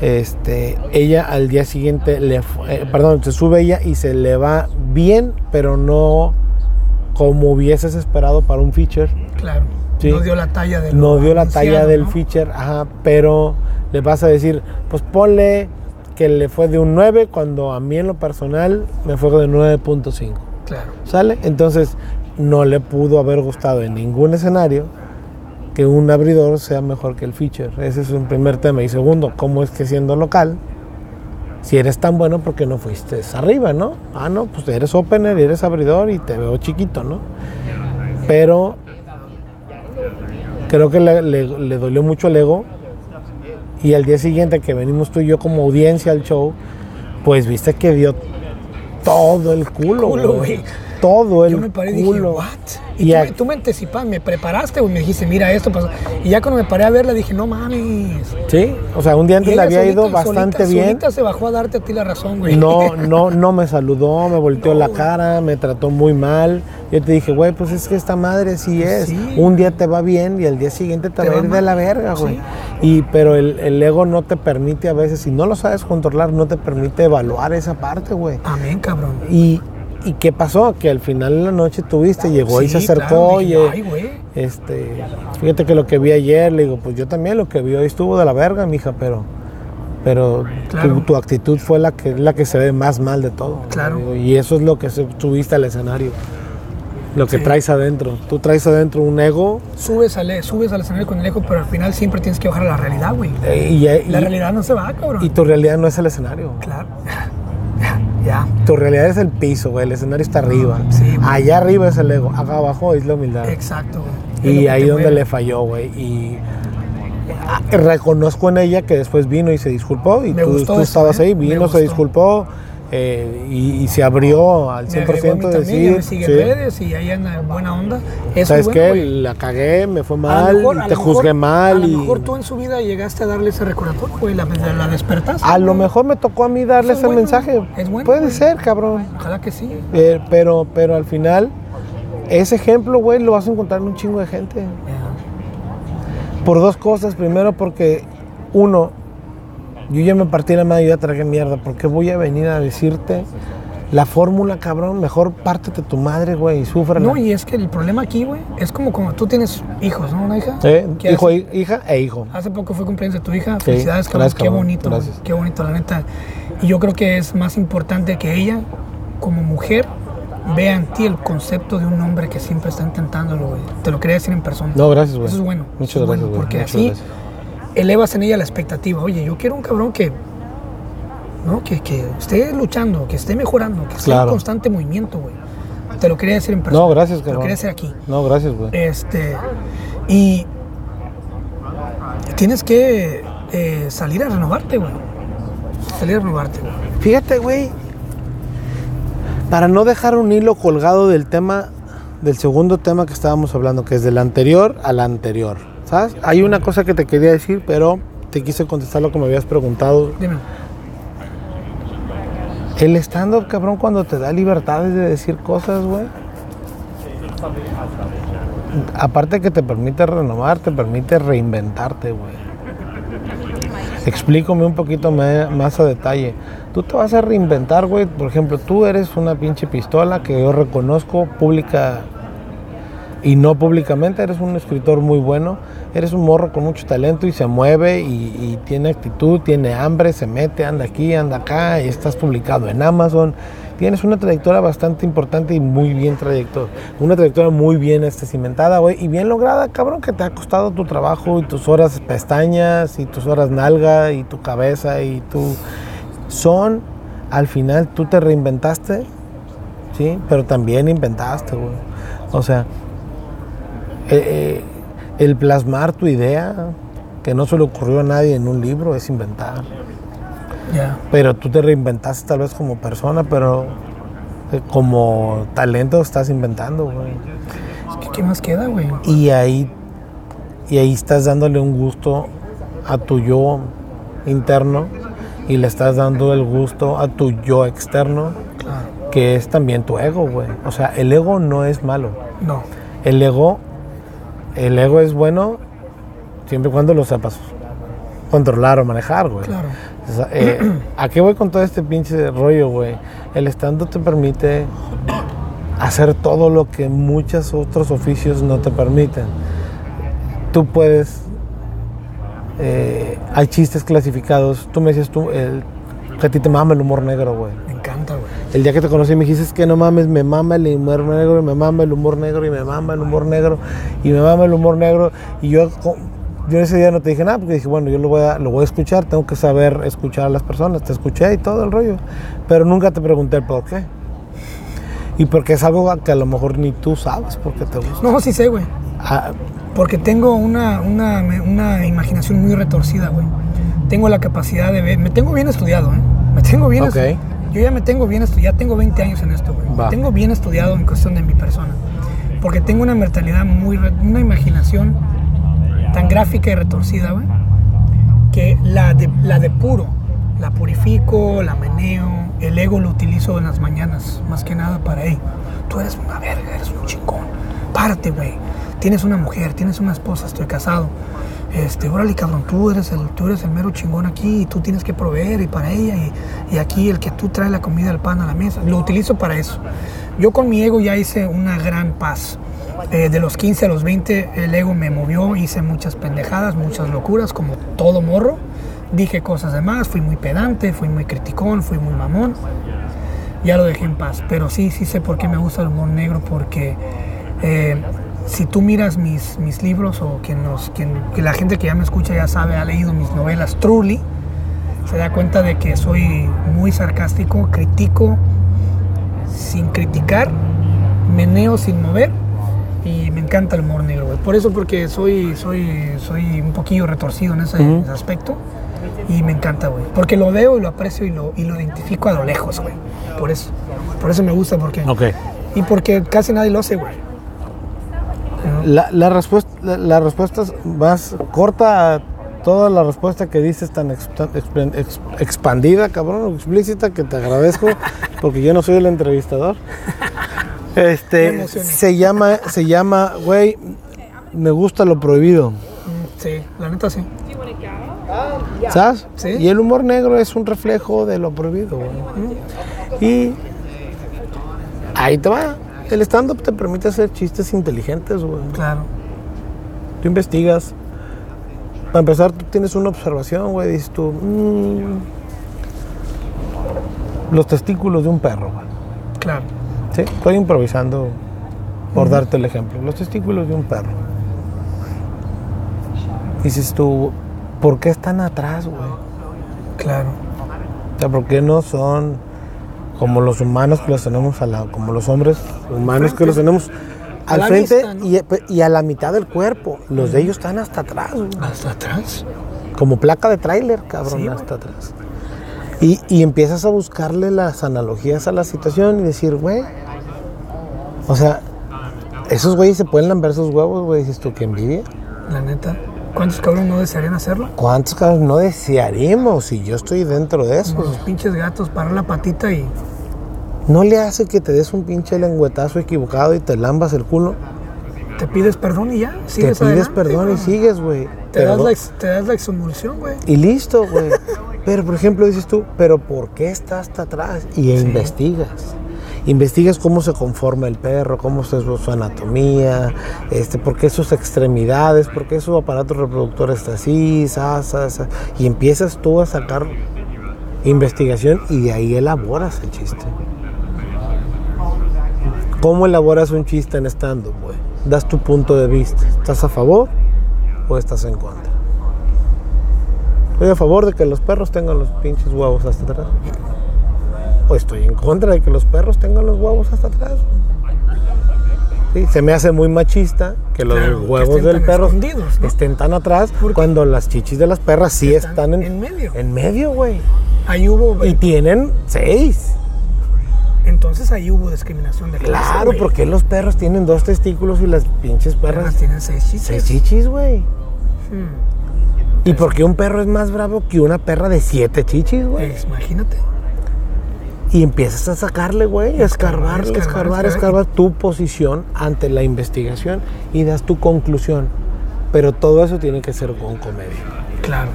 Este, ella al día siguiente, le, eh, perdón, se sube ella y se le va bien, pero no como hubieses esperado para un feature. Claro. Sí. No dio la talla del. No dio la talla del ¿no? feature, ajá, pero le vas a decir, pues ponle que le fue de un 9 cuando a mí en lo personal me fue de 9.5. Claro. ¿Sale? Entonces no le pudo haber gustado en ningún escenario que un abridor sea mejor que el feature. Ese es un primer tema. Y segundo, ¿cómo es que siendo local, si eres tan bueno, ¿por qué no fuiste arriba, no? Ah, no, pues eres opener y eres abridor y te veo chiquito, ¿no? Pero creo que le, le- le dolió mucho el ego. Y al día siguiente que venimos tú y yo como audiencia al show, pues viste que dio todo el culo, Culo, güey. güey. Todo el Yo me paré y dije, culo. ¿what? Y Y, tú, me, tú me anticipaste, me preparaste, güey. Me dijiste, mira, esto pasó. Y ya cuando me paré a verla, dije, no mames. Sí, o sea, un día antes le había ido bastante solita- bien. Solita se bajó a darte a ti la razón, güey. No, no, no me saludó, me volteó No, la cara, me trató muy mal. Yo te dije, güey, pues es que esta madre sí es. Sí. Un día te va bien y al día siguiente te, Te va a ir de la verga, güey. Sí. Y pero el, el ego no te permite a veces, si no lo sabes controlar, no te permite evaluar esa parte, güey. Amén, cabrón. Y, ¿Y qué pasó? Que al final de la noche tuviste, llegó y se Sí, acercó claro, y dije, Ay, güey. este, fíjate que lo que vi ayer, le digo, pues yo también lo que vi hoy estuvo de la verga, mija, pero pero Claro. tu, tu actitud fue la que la que se ve más mal de todo. Claro. Digo, Y eso es lo que subiste al escenario. Lo que Sí. traes adentro. Tú traes adentro un ego Subes al, subes al escenario con el eco, pero al final siempre tienes que bajar a la realidad, güey. eh, y, y- La realidad no se va, cabrón. y tu realidad no es el escenario. Claro. ya. Tu realidad es el piso, güey. El escenario está arriba. Sí. Allá arriba es el ego. Acá abajo es la humildad. Exacto, güey. Y ahí donde mueve. le falló, güey. Y reconozco en ella que después vino y se disculpó. Y Me tú, gustó tú eso, estabas ¿eh? ahí, vino, se disculpó. Eh, y, y se abrió al Me agregó a 100% de me decir. sigue sí, redes y ahí anda en buena onda. ¿Sabes es qué? bueno, güey. La cagué, me fue mal, mejor- te mejor- juzgué mal. A lo y mejor tú en su vida llegaste a darle ese recordatorio, güey, la, la despertaste. A lo mejor me tocó a mí darle es ese bueno, mensaje. es bueno, Puede güey. ser, cabrón. Ojalá que sí. Eh, pero, pero al final, ese ejemplo, güey, lo vas a encontrar en un chingo de gente. Por dos cosas. Primero, porque, uno, yo ya me partí la madre y ya tragué mierda. porque voy a venir a decirte la fórmula, cabrón? Mejor pártete tu madre, güey, y sufre. No, y es que el problema aquí, güey, es como cuando tú tienes hijos, ¿no? Una hija. Que Hijo, hace, hija e hijo. hace poco fue cumpleaños de tu hija. Sí, Felicidades, cabrón. gracias, Qué bonito. Gracias. Qué bonito, la neta. Y yo creo que es más importante que ella, como mujer, vea en ti el concepto de un hombre que siempre está intentándolo, güey. Te lo quería decir en persona. No, gracias, güey. Eso es bueno. Muchas es gracias, bueno. Porque así gracias. Elevas en ella la expectativa. Oye, yo quiero un cabrón que, ¿no? que, que esté luchando, que esté mejorando, que esté Claro. en constante movimiento, güey. Te lo quería decir en persona. No, gracias, Te lo cabrón. quería decir aquí. No, gracias, güey. Este, y tienes que eh, salir a renovarte, güey. Salir a renovarte, güey. Fíjate, güey. Para no dejar un hilo colgado del tema, del segundo tema que estábamos hablando, que es del anterior al anterior. ¿Sabes? Hay una cosa que te quería decir, pero te quise contestar lo que me habías preguntado. Dime. El stand-up, cabrón, cuando te da libertades de decir cosas, güey. Aparte que te permite renovar, te permite reinventarte, güey. Explícame un poquito más a detalle. Tú te vas a reinventar, güey. Por ejemplo, tú eres una pinche pistola que yo reconozco pública y no públicamente, eres un escritor muy bueno, eres un morro con mucho talento y se mueve y, y tiene actitud, tiene hambre, se mete, anda aquí, anda acá, y estás publicado en Amazon. Tienes una trayectoria bastante importante y muy bien trayectoria. Una trayectoria muy bien este, cimentada, güey, y bien lograda, cabrón, que te ha costado tu trabajo y tus horas pestañas y tus horas nalga y tu cabeza y tu... Son, al final, tú te reinventaste, ¿sí? Pero también inventaste, güey. O sea, eh, eh, el plasmar tu idea, que no se le ocurrió a nadie en un libro, es inventar. Pero tú te reinventaste tal vez como persona, pero eh, como talento estás inventando, güey. Es que, ¿Qué más queda, güey? Y ahí, y ahí estás dándole un gusto a tu yo interno y le estás dando el gusto a tu yo externo, Claro. que es también tu ego, güey. O sea, el ego no es malo. No. El ego, el ego es bueno siempre y cuando lo sepas controlar o manejar, güey. Claro. O sea, eh, ¿A qué voy con todo este pinche rollo, güey? El estando te permite hacer todo lo que muchos otros oficios no te permiten. Tú puedes... eh, hay chistes clasificados. Tú me decías tú, el, que a ti te mama el humor negro, güey. El día que te conocí me dijiste que no mames, me mama el humor negro, y me mama el humor negro, y me mama el humor negro, y me mama el humor negro. Y yo, yo ese día no te dije nada, porque dije, bueno, yo lo voy, a, lo voy a escuchar, tengo que saber escuchar a las personas. Te escuché y todo el rollo. Pero nunca te pregunté el por qué. Y porque es algo que a lo mejor ni tú sabes por qué te gusta. No, sí sé, güey. Ah, Porque tengo una, una, una imaginación muy retorcida, güey. Tengo la capacidad de ver. Me tengo bien estudiado, ¿eh? Me tengo bien Ok. estudiado. Yo ya me tengo bien estudiado. Ya tengo 20 años en esto, güey. Tengo bien estudiado en cuestión de mi persona. Porque tengo una mentalidad muy. Una imaginación tan gráfica y retorcida, güey. Que la, de, la depuro. La purifico, la meneo. El ego lo utilizo en las mañanas. Más que nada para, hey, tú eres una verga, eres un chingón. Párate, güey. Tienes una mujer, tienes una esposa, estoy casado. Este, órale, cabrón, tú eres, el, tú eres el mero chingón aquí y tú tienes que proveer y para ella y, y aquí el que tú traes la comida, el pan a la mesa. Lo utilizo para eso. Yo con mi ego ya hice una gran paz. Eh, de los 15 a los 20 el ego me movió, hice muchas pendejadas, muchas locuras, como todo morro. Dije cosas de más, fui muy pedante, fui muy criticón, fui muy mamón. Ya lo dejé en paz. Pero sí, sí sé por qué me gusta el humor negro, porque eh, si tú miras mis, mis libros o quien nos, quien, que la gente que ya me escucha ya sabe, ha leído mis novelas truly, se da cuenta de que soy muy sarcástico, critico sin criticar, meneo sin mover y me encanta el humor negro. Por eso porque soy, soy, soy un poquillo retorcido en ese, Ujú. ese aspecto y me encanta, güey. Porque lo veo y lo aprecio y lo, y lo identifico a lo lejos, güey. Por eso. Por eso me gusta porque... ok. Y porque casi nadie lo hace, güey. La, la respuesta, la, la respuesta es más corta a toda la respuesta que dices tan ex- tan exp- ex- expandida, cabrón, explícita, que te agradezco porque yo no soy el entrevistador. Este, se llama, se llama, güey, me gusta lo prohibido, Mm, Sí, la neta sí. ¿sabes? Sí. Y el humor negro es un reflejo de lo prohibido, güey. Y ahí te va. El stand-up te permite hacer chistes inteligentes, güey. Claro. Tú investigas. Para empezar, tú tienes una observación, güey. Dices tú, "Mm, los testículos de un perro, güey. Claro. ¿Sí? Estoy improvisando por darte el ejemplo. Los testículos de un perro. Dices tú, ¿por qué están atrás, güey? Claro. O sea, ¿por qué no son como los humanos que los tenemos a la, como los hombres humanos que los tenemos al frente vista, ¿no? y, y a la mitad del cuerpo? Los de ellos están hasta atrás, güey. Hasta atrás. Como placa de tráiler, cabrón, Sí, güey. hasta atrás. Y, y empiezas a buscarle las analogías a la situación y decir, güey, o sea, esos güeyes se pueden lamber sus huevos, güey, dices tú, qué envidia. La neta. ¿Cuántos cabrones no desearían hacerlo? ¿Cuántos cabros no desearemos si yo estoy dentro de eso? los pinches gatos, parar la patita y ¿No le hace que te des un pinche lengüetazo equivocado y te lambas el culo? te pides perdón y ya. Te Sigues pides adelante, perdón y sigues, güey. Te das, la, te das la exhumulsión, güey. Y listo, güey. Pero, por ejemplo, dices tú, ¿pero por qué está hasta atrás? Y investigas. Investigas cómo se conforma el perro, cómo es su, anatomía, este, por qué sus extremidades, por qué su aparato reproductor está así, sa, sa, sa, y empiezas tú a sacar investigación y de ahí elaboras el chiste. ¿Cómo elaboras un chiste en stand-up, güey? Das tu punto de vista. ¿Estás a favor o estás en contra? Estoy a favor de que los perros tengan los pinches huevos hasta atrás. O estoy en contra de que los perros tengan los huevos hasta atrás. Sí, se me hace muy machista que los Claro, huevos del perro ¿no? estén tan atrás cuando las chichis de las perras sí están, están en, en medio. En medio, güey. Ahí hubo, Y tienen seis. entonces ahí hubo discriminación de clase. Claro, porque los perros tienen dos testículos y las pinches perras perras tienen seis chichis. seis chichis, güey. Hmm. ¿Y por qué un perro es más bravo que una perra de siete chichis, güey? Pues, imagínate. Y empiezas a sacarle, güey, a escarbar, Escarbar, escarbar, escarbar, tu posición ante la investigación y das tu conclusión. Pero todo eso tiene que ser con comedia. Claro.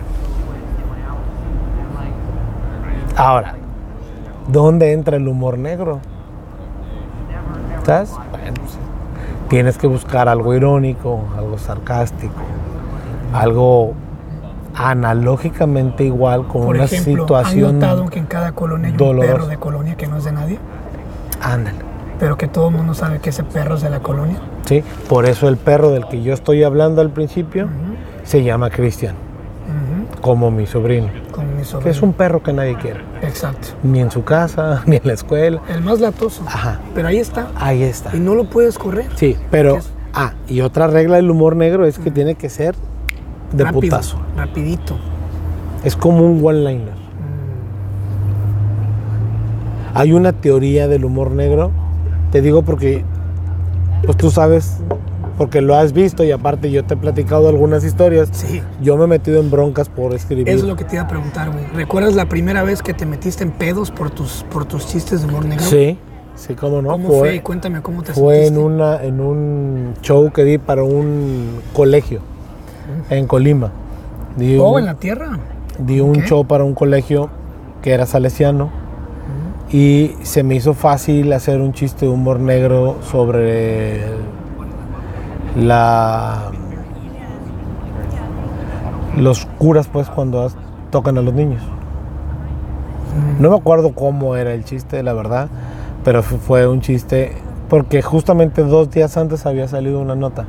Ahora, ¿dónde entra el humor negro? ¿Sabes? Bueno, tienes que buscar algo irónico, algo sarcástico, algo analógicamente igual con Por una ejemplo, situación. ¿han notado que en cada colonia hay un perro de colonia que no es de nadie? Ándale. Pero que todo el mundo sabe que ese perro es de la colonia. ¿sí? Por eso el perro del que yo estoy hablando al principio se llama Cristian, como mi sobrino. Mi Que es un perro que nadie quiere. Exacto. Ni en su casa, ni en la escuela. El más latoso. Ajá. Pero ahí está. Ahí está. Y no lo puedes correr. Sí, pero. Ah, y otra regla del humor negro es que tiene que ser de Rápido, putazo. Rapidito. Es como un one-liner. Hay una teoría del humor negro. Te digo porque, pues tú sabes, porque lo has visto y aparte yo te he platicado algunas historias. Sí. Yo me he metido en broncas por escribir. Eso es lo que te iba a preguntar, güey. ¿Recuerdas la primera vez que te metiste en pedos por tus, por tus chistes de humor negro? Sí, sí, cómo no. ¿Cómo fue? Cuéntame cómo te Fue en, sentiste. una, en un show que di para un colegio en Colima. Di Oh, en la tierra. di un show para un colegio que era salesiano y se me hizo fácil hacer un chiste de humor negro sobre la los curas pues cuando tocan a los niños. No me acuerdo cómo era el chiste, la verdad, pero fu- fue un chiste porque justamente dos días antes había salido una nota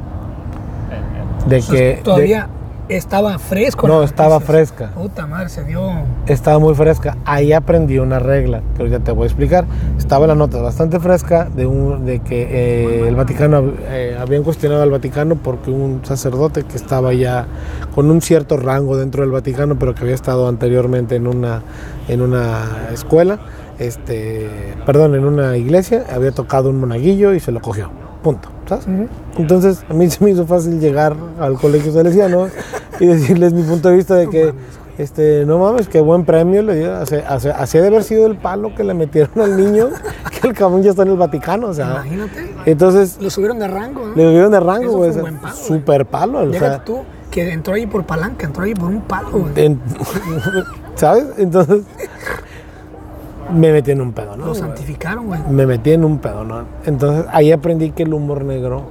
de que de- todavía estaba fresco. No, estaba fresca. Puta madre, se dio. estaba muy fresca. Ahí aprendí una regla que ahorita te voy a explicar. Estaba la nota bastante fresca de, un, de que eh, el Vaticano eh, habían cuestionado al Vaticano porque un sacerdote que estaba ya con un cierto rango dentro del Vaticano, pero que había estado anteriormente en una, en una escuela, este, perdón, en una iglesia, había tocado un monaguillo y se lo cogió. Punto. ¿Sabes? Entonces, a mí se me hizo fácil llegar al colegio salesiano y decirles mi punto de vista de que, este, no mames, qué buen premio le dio. Así, así- así ha de haber sido el palo que le metieron al niño, que el cabrón ya está en el Vaticano, o sea. Imagínate. Entonces, Lo subieron de rango, ¿no? le dieron de rango, Eso güey. fue o un sea, buen palo, super palo, o sea. tú, que entró ahí por palanca, entró ahí por un palo, güey. en- ¿Sabes? Entonces, me metí en un pedo, ¿no? Lo santificaron, güey. me metí en un pedo, ¿no? Entonces ahí aprendí que el humor negro,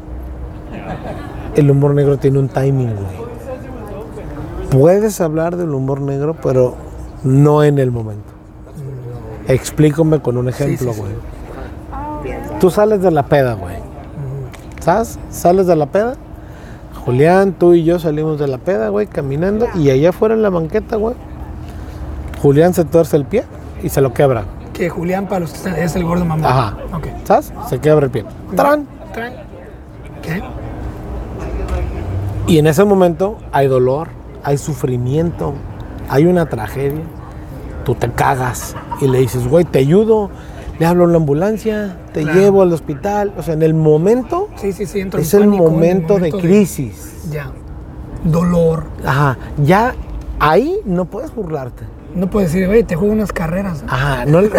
el humor negro tiene un timing, güey. Puedes hablar del humor negro, pero no en el momento. Explícame con un ejemplo, sí, sí. güey. Tú sales de la peda, güey. ¿Sabes? Sales de la peda. Julián, tú y yo salimos de la peda, güey, caminando. Y allá afuera en la banqueta, güey. Julián se tuerce el pie y se lo quebra. Que Julián, para los que están, es el gordo mamá. Ajá. Ok. ¿Sabes? Se quebra el pie. ¡Tarán! Traen. ¿Qué? Y en ese momento hay dolor, hay sufrimiento, hay una tragedia. Tú te cagas y le dices, güey, te ayudo, le hablo a la ambulancia, te Claro. llevo al hospital. O sea, en el momento Sí, sí, sí, entro en es el pánico, en momento de crisis. Ya. Dolor. Ajá, ya ahí no puedes burlarte. No puedes decir, oye, te juego unas carreras. Ajá, no, le-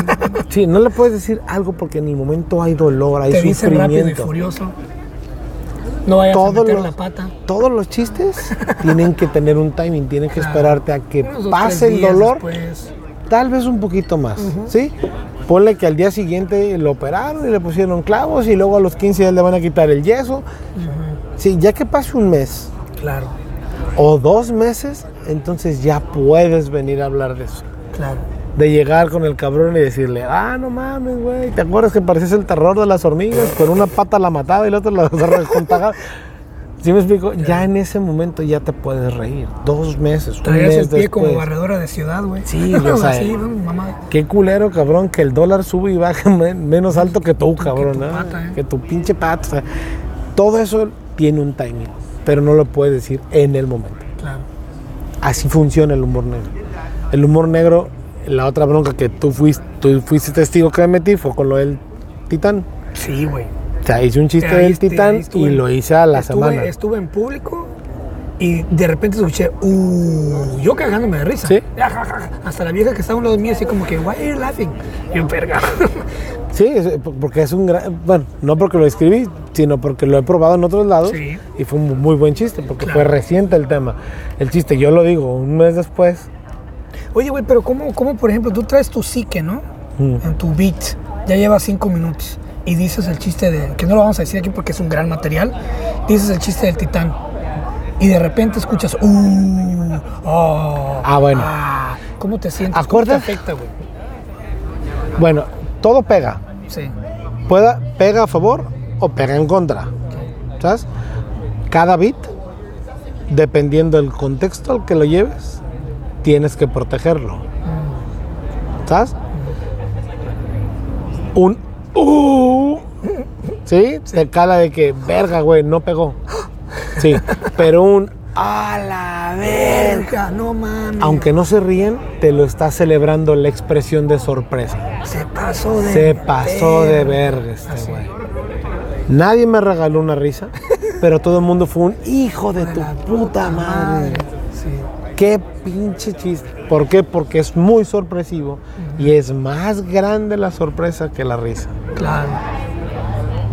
sí, no le puedes decir algo porque en el momento hay dolor, hay te dicen rápido y sufrimiento. furioso. No vayas Todos a meter los- la pata. Todos los chistes tienen que tener un timing, tienen que Claro. esperarte a que Unos pase el dolor después. Tal vez un poquito más, ¿sí? Ponle que al día siguiente lo operaron y le pusieron clavos y luego a los 15 días le van a quitar el yeso. Sí, ya que pase un mes Claro, o dos meses, entonces ya puedes venir a hablar de eso. claro. De llegar con el cabrón y decirle, ah, no mames, güey, ¿te acuerdas que parecías el terror de las hormigas? Con una pata la mataba y la otra la rejuntaba. ¿Sí me explico? Ya en ese momento ya te puedes reír. Dos meses, un Traías mes el pie como barredora de ciudad, güey. Sí, o sea, ¿no? mamá. Qué culero, cabrón, que el dólar sube y baja men- menos alto que tú, cabrón. tu ¿eh? pata, ¿eh? Que tu pinche pata. o sea, todo eso tiene un timing, pero no lo puedes decir en el momento. Claro. Así funciona el humor negro. El humor negro, la otra bronca que tú fuiste, tú fuiste testigo que me metí fue con lo del titán. Sí, güey. O sea, hice un chiste Ahí del este- titán estuve- y lo hice a la estuve, semana. Estuve en público y de repente escuché, uh, yo cagándome de risa. ¿Sí? Hasta la vieja que estaba a un lado mío, así como que, why are you laughing? Y yo, verga. Sí, es- porque es un gran. Bueno, no porque lo escribí, sino porque lo he probado en otros lados. Sí. Y fue un muy buen chiste, porque Claro. fue reciente el tema. El chiste, yo lo digo, un mes después. Oye, güey, pero ¿cómo, ¿cómo, por ejemplo, tú traes tu psique, ¿no? Mm. En tu beat, ya llevas cinco minutos y dices el chiste de, que no lo vamos a decir aquí porque es un gran material, dices el chiste del titán y de repente escuchas, uh, oh, Ah, bueno. ah. ¿Cómo te sientes? ¿Cómo te afecta, güey? Bueno, todo pega. Sí. Pueda, pega a favor o pega en contra. ¿Sabes? Cada beat, dependiendo del contexto al que lo lleves, tienes que protegerlo. ¿Sabes? Un uh, ¿Sí? Te cala de que, verga, güey, no pegó. Sí, pero un a la verga. No mames. Aunque no se ríen, te lo está celebrando la expresión de sorpresa. se pasó de Se pasó de verga este güey. Nadie me regaló una risa, pero todo el mundo fue un hijo de tu puta madre. Sí. Qué pinche chiste. ¿Por qué? Porque es muy sorpresivo y es más grande la sorpresa que la risa. Claro.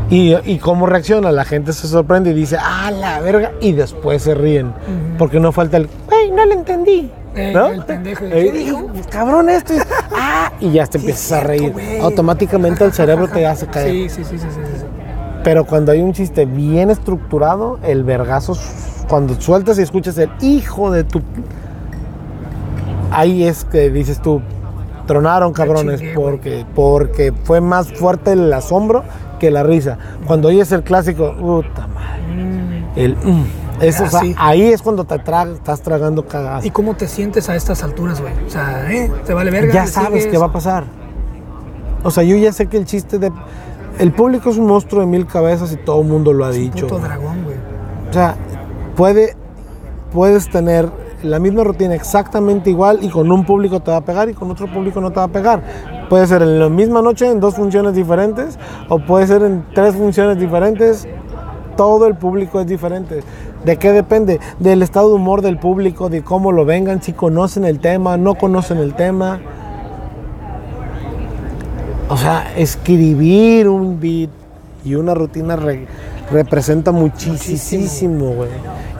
Y, y cómo reacciona, la gente se sorprende y dice, ah, la verga, y después se ríen. Porque no falta el, güey, no lo entendí. Eh, ¿No? el pendejo, Eh, ¿qué dijo? Cabrón, esto es, ah, y ya te Sí, empiezas a reír. Automáticamente el cerebro te hace caer. Sí, sí, sí, sí. Pero cuando hay un chiste bien estructurado, el vergazo, cuando sueltas y escuchas el hijo de tu. Ahí es que dices tú, tronaron cabrones, porque, porque fue más fuerte el asombro que la risa. Cuando oyes el clásico, puta madre. El, mm, eso, o sea, Así. ahí es cuando te tragas, estás tragando cagadas. ¿Y cómo te sientes a estas alturas, güey? O sea, ¿eh? ¿Te vale verga? ya ¿Le sabes qué va a pasar. O sea, yo ya sé que el chiste de. El público es un monstruo de mil cabezas y todo el mundo lo ha dicho. Puto dragón, güey. O sea, puede, puedes tener la misma rutina exactamente igual y con un público te va a pegar y con otro público no te va a pegar. Puede ser en la misma noche en dos funciones diferentes o puede ser en tres funciones diferentes. Todo el público es diferente. ¿De qué depende? Del estado de humor del público, de cómo lo vengan, si conocen el tema, no conocen el tema. O sea, escribir un beat y una rutina re- representa muchísimo, güey.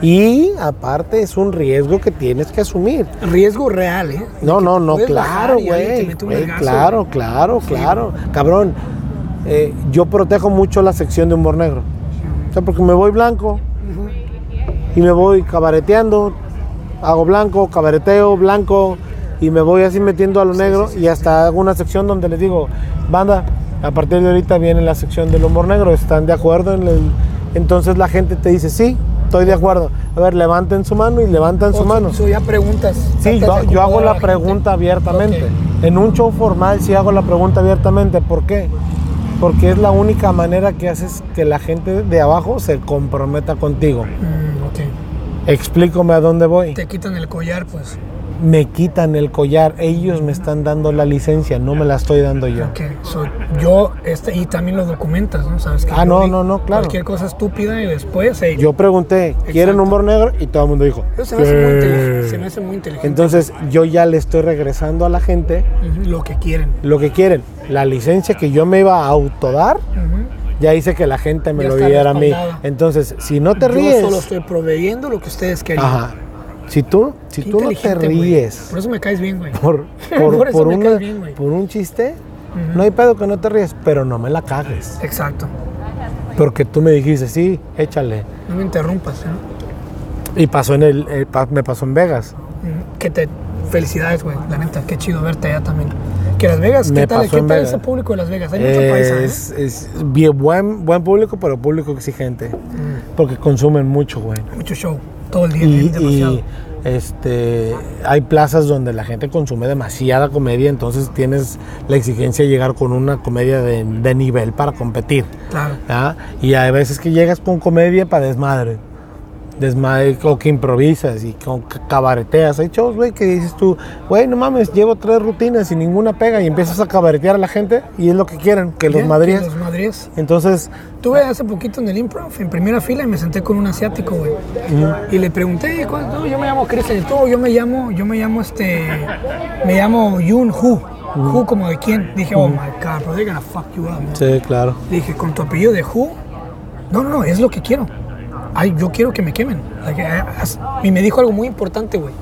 Y aparte es un riesgo que tienes que asumir. Riesgo real, ¿eh? No, no, no, claro, güey. Claro, claro, claro. Cabrón, eh, yo protejo mucho la sección de humor negro. O sea, porque me voy blanco y me voy cabareteando, hago blanco, cabareteo, blanco y me voy así metiendo a lo negro y hasta hago una sección donde les digo, banda, a partir de ahorita viene la sección del humor negro, ¿están de acuerdo? En el... Entonces la gente te dice, sí, estoy de acuerdo. A ver, levanten su mano y levantan su O mano. ya preguntas. Sí, yo, hago la gente. pregunta abiertamente. En un show formal sí hago la pregunta abiertamente. ¿Por qué? Porque es la única manera que haces que la gente de abajo se comprometa contigo. Mm, ok. Explícame a dónde voy. Te quitan el collar, pues. Me quitan el collar. Ellos me están dando la licencia, no me la estoy dando yo. Ok. So, yo, este, y también lo documentas, ¿no? Sabes que Ah, yo no, no, no, claro. Cualquier cosa estúpida y después. Yo pregunté, ¿quieren Exacto. humor negro? Y todo el mundo dijo, Eso se me hace muy "Sí". inteligente. Se me hace muy inteligente. Entonces yo ya le estoy regresando a la gente Lo que quieren. lo que quieren. La licencia que yo me iba a autodar, ya hice que la gente me Ya lo diera a mí. Entonces, si no te Yo ríes, solo estoy proveyendo lo que ustedes querían. ajá. Si tú, si Qué tú no te ríes Por eso me caes bien, güey. por, Por por, una- bien, un chiste, No hay pedo que no te ríes, pero no me la cagues. Exacto. Porque tú me dijiste, sí, échale. No me interrumpas, ¿no? Y pasó en el, eh, me pasó en Vegas. Ujú. Que te. Felicidades, güey. La neta, qué chido verte allá también. Que Las Vegas, Me ¿qué tal, pasó ¿qué en tal Vegas. ese público de Las Vegas? Hay mucho paisa, ¿eh? Es, es bien buen, buen público, pero público exigente. Mm. Porque consumen mucho, güey. Mucho show. Todo el día. Y, demasiado. y, este, hay plazas donde la gente consume demasiada comedia, entonces tienes la exigencia de llegar con una comedia de, de nivel para competir. Claro. ¿ya? Y hay veces que llegas con comedia para desmadre. Desmadre o que improvisas y con cabareteas. Hay shows, güey, que dices tú, güey, no mames, llevo tres rutinas y ninguna pega y empiezas a cabaretear a la gente y es lo que quieren, que los madríes. Los madríes. Entonces, Tuve hace poquito en el improv, en primera fila, y me senté con un asiático, güey. Y le pregunté, ¿cuál- no, yo me llamo Cristian, tú, yo me llamo, yo me llamo este, me llamo Yun Hu. Hu como de quién. Dije, oh my God, bro, they're gonna fuck you up, man. sí, claro. Dije, ¿con tu apellido de Hu? No, no, no, es lo que quiero. Ay, yo quiero que me quemen. Eh, y me dijo algo muy importante, güey,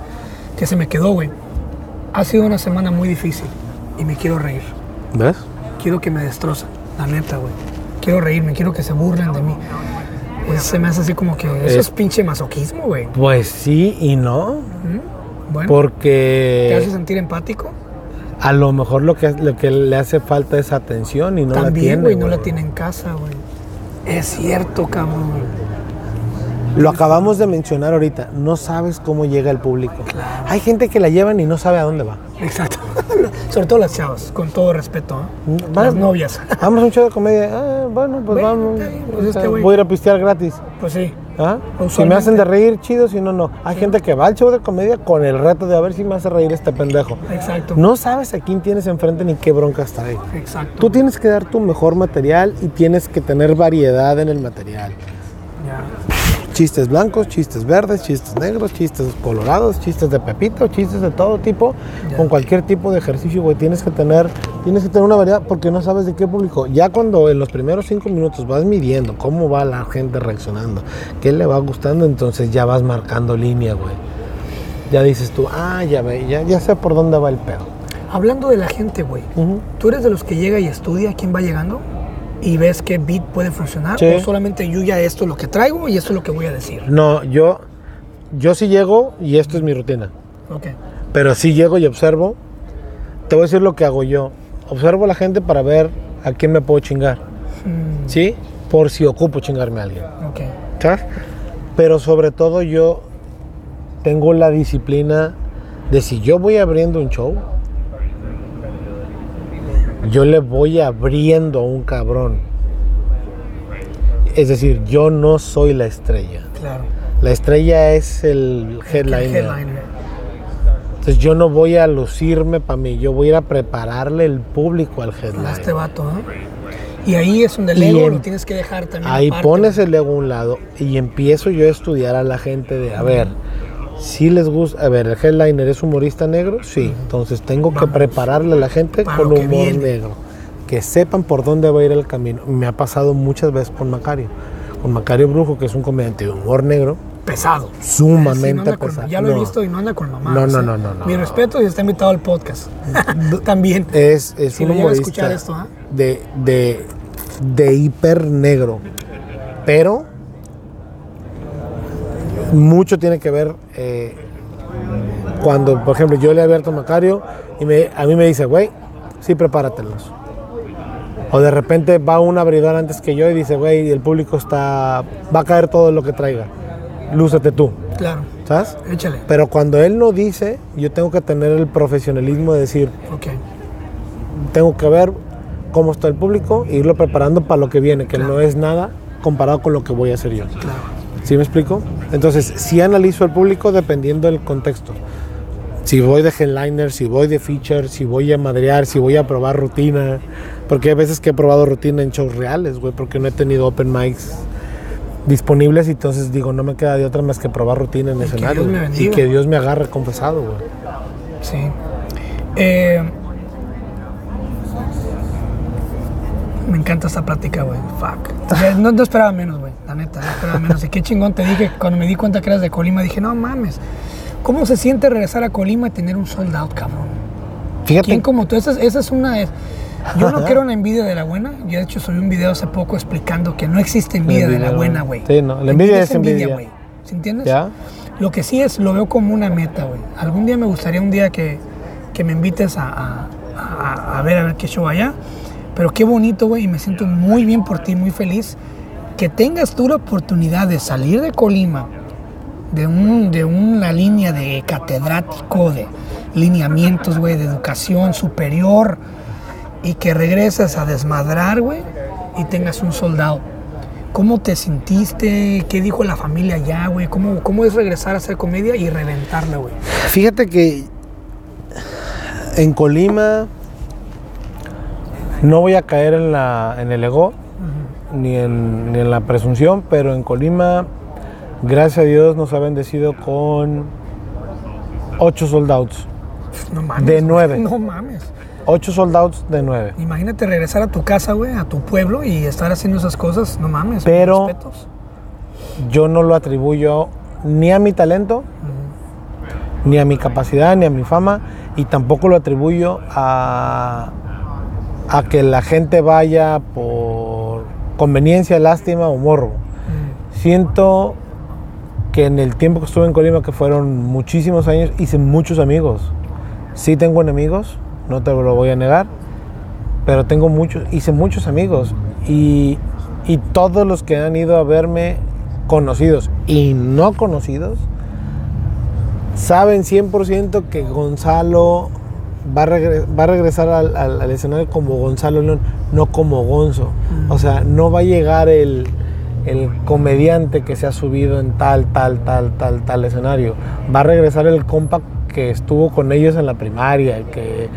que se me quedó, güey. Ha sido una semana muy difícil y me quiero reír. ¿Ves? Quiero que me destrozan, la neta, güey. Quiero reírme, quiero que se burlen de mí. Pues se me hace así como que eso Es- es pinche masoquismo, güey. Pues sí y no, ¿Mm? Bueno, ¿te hace porque sentir empático? a lo mejor lo que, lo que le hace falta es atención y no la También, tiene. güey, no la tiene en casa, güey. Es cierto, cabrón. Lo acabamos de mencionar ahorita, no sabes cómo llega el público. Hay gente que la llevan y no sabe a dónde va. Exacto. Sobre todo las chavas, con todo respeto, ¿eh? Va- Las novias. Vamos a un show de comedia. Ah, bueno, pues Bueno, vamos. pues este güey. Voy a ir a pistear gratis. Pues sí. ¿Ah? Si me hacen de reír, chido, si no, no. Hay gente que va al show de comedia con el reto de a ver si me hace reír este pendejo. Exacto. No sabes a quién tienes enfrente ni qué bronca está ahí. Exacto. Tú tienes que dar tu mejor material y tienes que tener variedad en el material. Chistes blancos, chistes verdes, chistes negros, chistes colorados, chistes de pepito, chistes de todo tipo, Ya. con cualquier tipo de ejercicio, güey. Tienes que tener, tienes que tener una variedad porque no sabes de qué público. Ya cuando en los primeros cinco minutos vas midiendo cómo va la gente reaccionando, qué le va gustando, entonces ya vas marcando línea, güey. Ya dices tú, ah, ya ve, ya, ya sé por dónde va el pedo. Hablando de la gente, güey. ¿Tú eres de los que llega y estudia quién va llegando? ¿Y ves qué beat puede funcionar? Sí. ¿O solamente yo ya esto es lo que traigo y esto es lo que voy a decir? No, yo, yo sí llego y esto es mi rutina. Ok. Pero si llego y observo, te voy a decir lo que hago yo. Observo a la gente para ver a quién me puedo chingar. Mm, ¿Sí? Por si ocupo chingarme a alguien. ok. ¿Sabes? Pero sobre todo yo tengo la disciplina de si yo voy abriendo un show, yo le voy abriendo a un cabrón. Es decir, yo no soy la estrella. Claro. La estrella es el headliner. headliner. Entonces yo no voy a lucirme para mí, yo voy a ir a prepararle el público al A headline. este vato, ¿eh? Y ahí es donde el ego en- lo tienes que dejar también. Ahí aparte, pones el ego a un lado y empiezo yo a estudiar a la gente de, a ver, si les gusta, a ver, el headliner es humorista negro, sí, entonces tengo que prepararle a la gente Para con humor negro, que sepan por dónde va a ir el camino. Me ha pasado muchas veces con Macario, con Macario Brujo, que es un comediante de humor negro, Pesado. sumamente Sí, no anda con- pesado. ya lo he visto y no anda con mamá. No, no, no, no, no. Mi respeto y está invitado al podcast. También. es, es Si un humorista escuchar esto, ¿ah? de, de, de hiper negro. Pero mucho tiene que ver eh, cuando, por ejemplo, yo le he abierto a Macario y me, a mí me dice, güey, sí, prepáratelos. O de repente va un abridor antes que yo y dice, güey, el público está, va a caer todo lo que traiga. Lúcete tú, Claro. ¿sabes? Échale. Pero cuando él no dice, yo tengo que tener el profesionalismo de decir, Ok. tengo que ver cómo está el público e irlo preparando para lo que viene, que no es nada comparado con lo que voy a hacer yo. Claro. ¿Sí me explico? Entonces, sí analizo al público dependiendo del contexto. Si voy de headliner, si voy de feature, si voy a madrear, si voy a probar rutina. Porque hay veces que he probado rutina en shows reales, güey, porque no he tenido open mics disponibles y entonces digo, no me queda de otra más que probar rutina en que escenario. Güey, y que Dios me agarre confesado, güey. Sí. Eh, me encanta esta plática, güey. Fuck. O sea, no, no esperaba menos, güey. La neta, no menos. Y qué chingón te dije, cuando me di cuenta que eras de Colima, dije, no mames. ¿Cómo se siente regresar a Colima y tener un sold out, cabrón? Fíjate, ¿Quién como tú? Esa es, esa es una... Yo no quiero una envidia de la buena. Yo, de hecho, subí un video hace poco explicando que no existe envidia de la buena, güey. Sí, no, la envidia es envidia. güey. ¿Sí entiendes? ¿Ya? Lo que sí es, lo veo como una meta, güey. Algún día me gustaría un día que, que me invites a, a- a- a ver a ver qué show allá. Pero qué bonito, güey, y me siento muy bien por ti, muy feliz. Que tengas tú oportunidad de salir de Colima, de, un, de una línea de catedrático, de lineamientos, güey, de educación superior, y que regreses a desmadrar, güey, y tengas un soldado. ¿Cómo te sentiste? ¿Qué dijo la familia allá, güey? ¿Cómo, ¿Cómo es regresar a hacer comedia y reventarla, güey? Fíjate que en Colima no voy a caer en, la, en el ego ni, en, ni en la presunción, pero en Colima, gracias a Dios, nos ha bendecido con ocho soldados. No mames. De nueve. No mames. Ocho soldados de nueve. Imagínate regresar a tu casa, güey, a tu pueblo y estar haciendo esas cosas. No mames. Pero-. Yo no lo atribuyo ni a mi talento, ni a mi capacidad, ni a mi fama, y tampoco lo atribuyo a, a que la gente vaya por conveniencia, lástima o morro. Siento que en el tiempo que estuve en Colima, que fueron muchísimos años, hice muchos amigos. Sí tengo enemigos, no te lo voy a negar, pero tengo muchos, hice muchos amigos y, y todos los que han ido a verme, conocidos y no conocidos, saben 100% que Gonzalo va a, regre- va a regresar al, al- al escenario como Gonzalo León, no como Gonzo. O sea, no va a llegar el, el comediante que se ha subido en tal, tal, tal, tal, tal escenario. Va a regresar el compa que estuvo con ellos en la primaria, que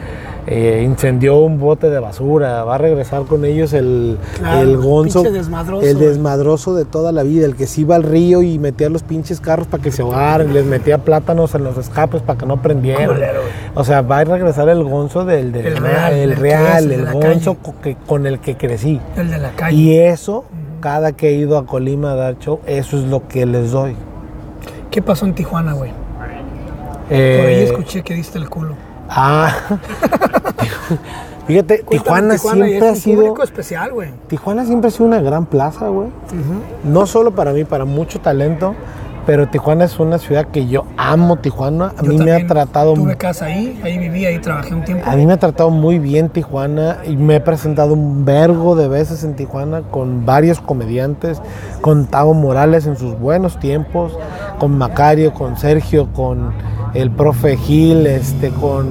eh, incendió un bote de basura. Va a regresar con ellos el, Claro, el Gonzo. desmadroso. El desmadroso de toda la vida, el que se iba al río y metía los pinches carros para que se ahogaran, les metía plátanos en los escapes para que no prendieran. Culero. O sea, va a regresar el gonzo del, del El real, el real, el el gonzo calle. con el que crecí. El de la calle. Y eso, cada que he ido a Colima a dar show, eso es lo que les doy. ¿Qué pasó en Tijuana, güey? Eh, Por ahí escuché que diste el culo. Ah, fíjate, Tijuana, Cuéntame, siempre ha sido. especial, güey. Tijuana siempre ha sido una gran plaza, güey. No solo para mí, para mucho talento, pero Tijuana es una ciudad que yo amo Tijuana. A Yo mí me ha tratado Tuve casa ahí, ahí viví, ahí trabajé un tiempo. a mí me ha tratado muy bien Tijuana y me he presentado un vergo de veces en Tijuana con varios comediantes, con Tavo Morales en sus buenos tiempos, con Macario, con Sergio, con el profe Gil, este, con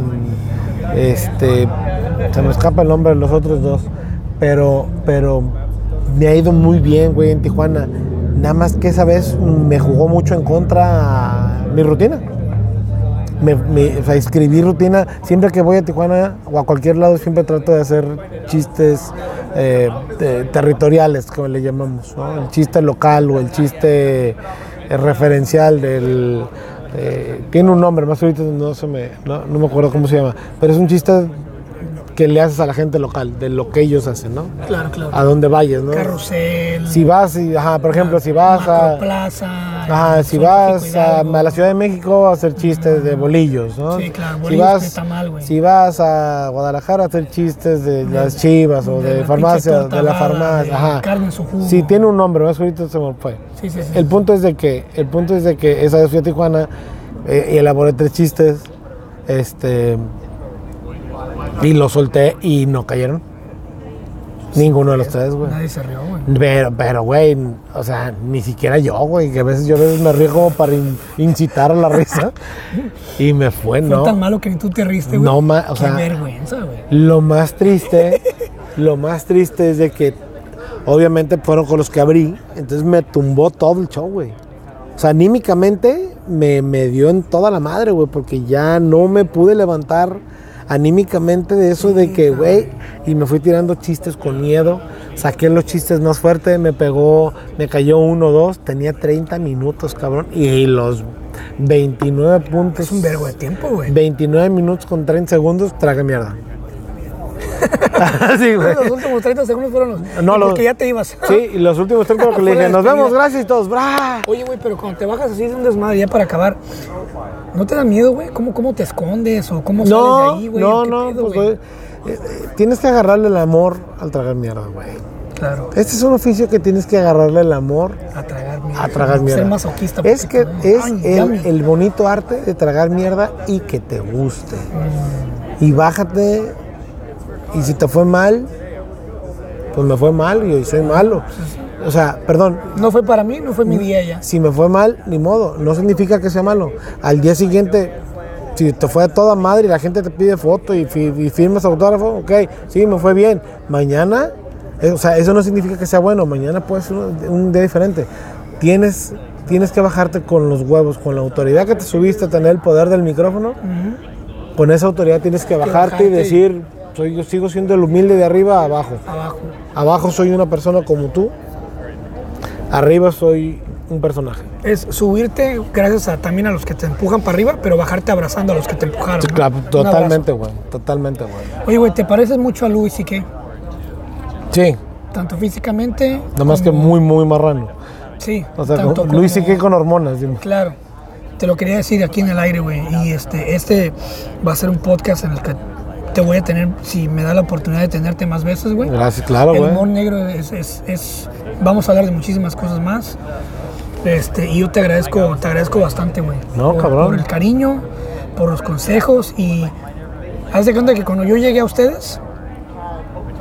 este, se me escapa el nombre de los otros dos, pero, pero me ha ido muy bien, güey, en Tijuana. Nada más que esa vez me jugó mucho en contra mi rutina me, o sea, escribir rutina. Siempre que voy a Tijuana o a cualquier lado, siempre trato de hacer chistes eh, te- territoriales, como le llamamos. ¿no? El chiste local o el chiste eh, referencial del. Eh, tiene un nombre, más ahorita no, se me, no, no me acuerdo cómo se llama, pero es un chiste que le haces a la gente local, de lo que ellos hacen, ¿no? Claro, claro. A donde vayas, ¿no? Carrusel. Si vas, y, ajá, por ejemplo, si vas a... Plaza. Ajá, si vas a, a la Ciudad de México a hacer chistes de bolillos, ¿no? Sí, claro, si bolillos vas, de tamal, güey. si vas a Guadalajara a hacer chistes de las chivas o de de, farmacia, de la farmacia, ajá. carne en su jugo. Sí, tiene un nombre, más ahorita se me fue. Sí, sí, sí. El punto es de que, el punto es de que esa vez fui a Tijuana eh, y elaboré tres chistes, este, y los solté y no cayeron. Ninguno de los tres, güey. Nadie se rió, güey. Pero, pero, güey, o sea, ni siquiera yo, güey, que a veces yo me río como para in- incitar a la risa. Y me fue, Fue ¿no? tan malo que ni tú te riste, güey. No, ma- o Qué sea- vergüenza, güey. Lo más triste, lo más triste es de que obviamente fueron con los que abrí, entonces me tumbó todo el show, güey. O sea, anímicamente me, me dio en toda la madre, güey, porque ya no me pude levantar anímicamente de eso de que, güey, y me fui tirando chistes con miedo, saqué los chistes más fuertes, me pegó, me cayó uno o dos, tenía 30 minutos, cabrón, y los 29 puntos. Es un vergo de tiempo, güey. 29 minutos con 30 segundos, traga mierda. sí, güey. Los últimos 30 segundos fueron los. No, los- porque ya te ibas. Sí, y los últimos 30 porque le dije, nos vemos, gracias y todos, ¡bra! Oye, güey, pero cuando te bajas así de un desmadre ya para acabar, ¿no te da miedo, güey? ¿Cómo, ¿Cómo te escondes o cómo sales No, de ahí, güey? no, ¿Qué no, pedo, pues güey? güey, eh, tienes que agarrarle el amor al tragar mierda, güey. Claro. Este es un oficio que tienes que agarrarle el amor A tragar mierda. a tragar mierda. Ser masoquista. Es que es Ay, el, yummy. el bonito arte de tragar mierda y que te guste. Mm. Y bájate. Y si te fue mal, pues me fue mal y hoy soy malo. O sea, perdón, No fue para mí, no fue mi día ya. si me fue mal, ni modo. No significa que sea malo. Al día siguiente, si te fue a toda madre y la gente te pide foto y, y firmas autógrafo, ok, sí, me fue bien. Mañana, eh, o sea, eso no significa que sea bueno. Mañana puede ser un, un día diferente. Tienes, tienes que bajarte con los huevos, con la autoridad que te subiste a tener el poder del micrófono. Con esa autoridad tienes que bajarte y- decir, soy, yo sigo siendo el humilde de arriba a abajo. Abajo. Abajo soy una persona como tú. Arriba soy un personaje. Es subirte gracias a, también a los que te empujan para arriba, pero bajarte abrazando a los que te empujaron. Totalmente, güey. Totalmente, güey. Oye, güey, ¿te pareces mucho a Luis y qué? Sí, Tanto físicamente. nada más que muy, muy marrano. Sí. O sea, tanto con- Luis como- que con hormonas. dime. Claro. Te lo quería decir aquí en el aire, güey. Y este, este va a ser un podcast en el que te voy a tener, si me da la oportunidad de tenerte más veces, güey. Gracias, claro, El güey. humor negro es, es, es- Vamos a hablar de muchísimas cosas más. Este, y yo te agradezco, te agradezco bastante, güey. No, por, cabrón. Por el cariño, por los consejos y haz de cuenta que cuando yo llegué a ustedes,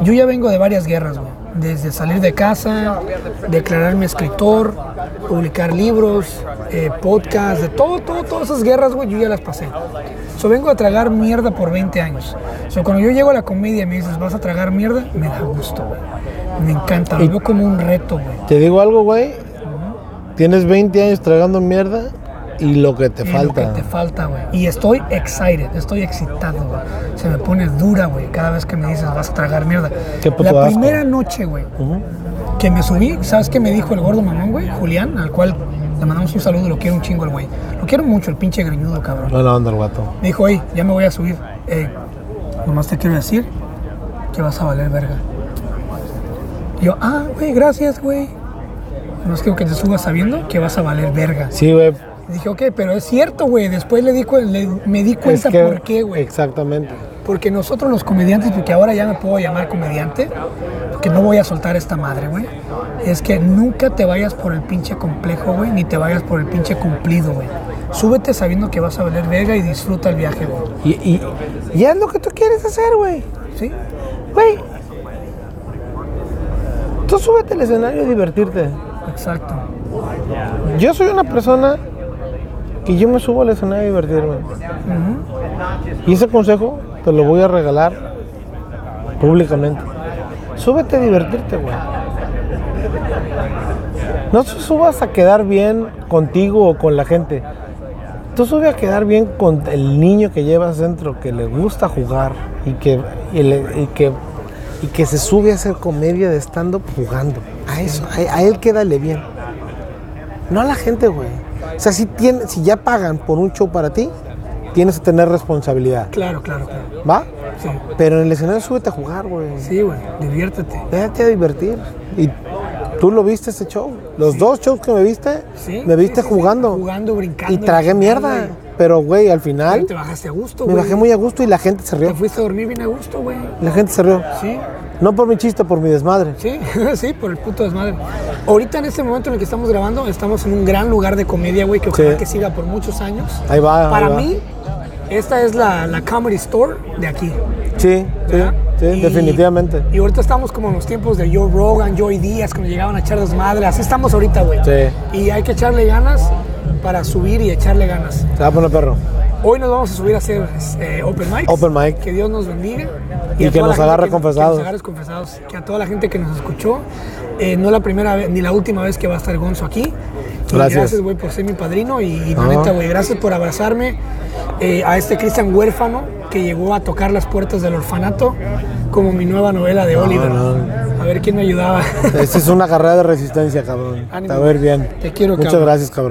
yo ya vengo de varias guerras, güey. Desde salir de casa, declararme escritor, publicar libros, eh, podcast, de todo, todo, todas esas guerras, güey, yo ya las pasé. So, vengo a tragar mierda por 20 años. So, cuando yo llego a la comedia y me dices, vas a tragar mierda, me da gusto, güey. Me encanta, lo veo como un reto, güey. Te digo algo, güey. Tienes 20 años tragando mierda y lo que te Es falta. Lo que te falta, güey. Y estoy excited, estoy excitado, güey. Se me pone dura, güey, cada vez que me dices vas a tragar mierda. Qué puto La asco. primera noche, güey, que me subí, ¿sabes qué me dijo el gordo mamón, güey? Julián, al cual le mandamos un saludo, lo quiero un chingo el güey. Lo quiero mucho, el pinche greñudo, cabrón. Buena onda el guato. Me dijo, hey, ya me voy a subir. Eh, nomás te quiero decir que vas a valer verga. Y yo, ah, güey, gracias, güey. Nomás quiero que te subas sabiendo que vas a valer verga. Sí, güey. Y dije, ok, pero es cierto, güey. Después le di, cu- le- me di Es cuenta que- por qué, güey. Exactamente. Porque nosotros los comediantes, porque ahora ya me puedo llamar comediante, que no voy a soltar esta madre, güey. Es que nunca te vayas por el pinche complejo, güey, ni te vayas por el pinche cumplido, güey. Súbete sabiendo que vas a valer verga y disfruta el viaje, güey. Y, y, y haz lo que tú quieres hacer, güey. ¿Sí? Güey. Tú súbete al escenario a divertirte. Exacto. Yo soy una persona que yo me subo al escenario a divertirme. Y ese consejo te lo voy a regalar públicamente. Súbete a divertirte, güey. No te subas a quedar bien contigo o con la gente. Tú sube a quedar bien con el niño que llevas dentro, que le gusta jugar y que, y y que, y que se sube a hacer comedia de stand-up jugando. A eso, a, a él quédale bien. No a la gente, güey. O sea, si, tiene, si ya pagan por un show para ti, tienes que tener responsabilidad. Claro, claro, claro. ¿Va? Sí. Pero en el escenario súbete a jugar, güey. Sí, güey. Diviértete. Déjate a divertir. Y tú lo viste ese show. Los dos shows que me viste, Sí. me viste jugando. Jugando, brincando. Y tragué mierda. Pero, güey, al final Te bajaste a gusto, me güey. bajé muy a gusto y la gente se Te rió. fuiste a dormir bien a gusto, güey. La gente se rió. Sí. No por mi chiste, por mi desmadre. Sí, sí, por el puto desmadre. Ahorita en este momento en el que estamos grabando, estamos en un gran lugar de comedia, güey, que ojalá Sí. que siga por muchos años. Ahí va. ahí Para va. mí, esta es la, la Comedy Store de aquí. Sí, sí, sí, Y- definitivamente. Y ahorita estamos como en los tiempos de Joe Rogan, Joey Díaz, cuando llegaban a echar desmadre. Así estamos ahorita, güey. Sí. Y hay que echarle ganas para subir y echarle ganas. Se va a poner perro. Hoy nos vamos a subir a hacer eh, open mics. Open mic. Que Dios nos bendiga. Y que nos agarre que- confesados. Que nos confesados. Que a toda la gente que nos escuchó, eh, no la primera vez ni la última vez que va a estar Gonzo aquí. Gracias. Gracias, güey, por ser mi padrino. Y, y la neta, güey, gracias por abrazarme. eh, a este Cristian huérfano que llegó a tocar las puertas del orfanato como mi nueva novela de Oliver. no. A ver quién me ayudaba. Esta es una carrera de resistencia, cabrón. Ánimo. A ir bien. Te quiero, Muchas cabrón. gracias, cabrón.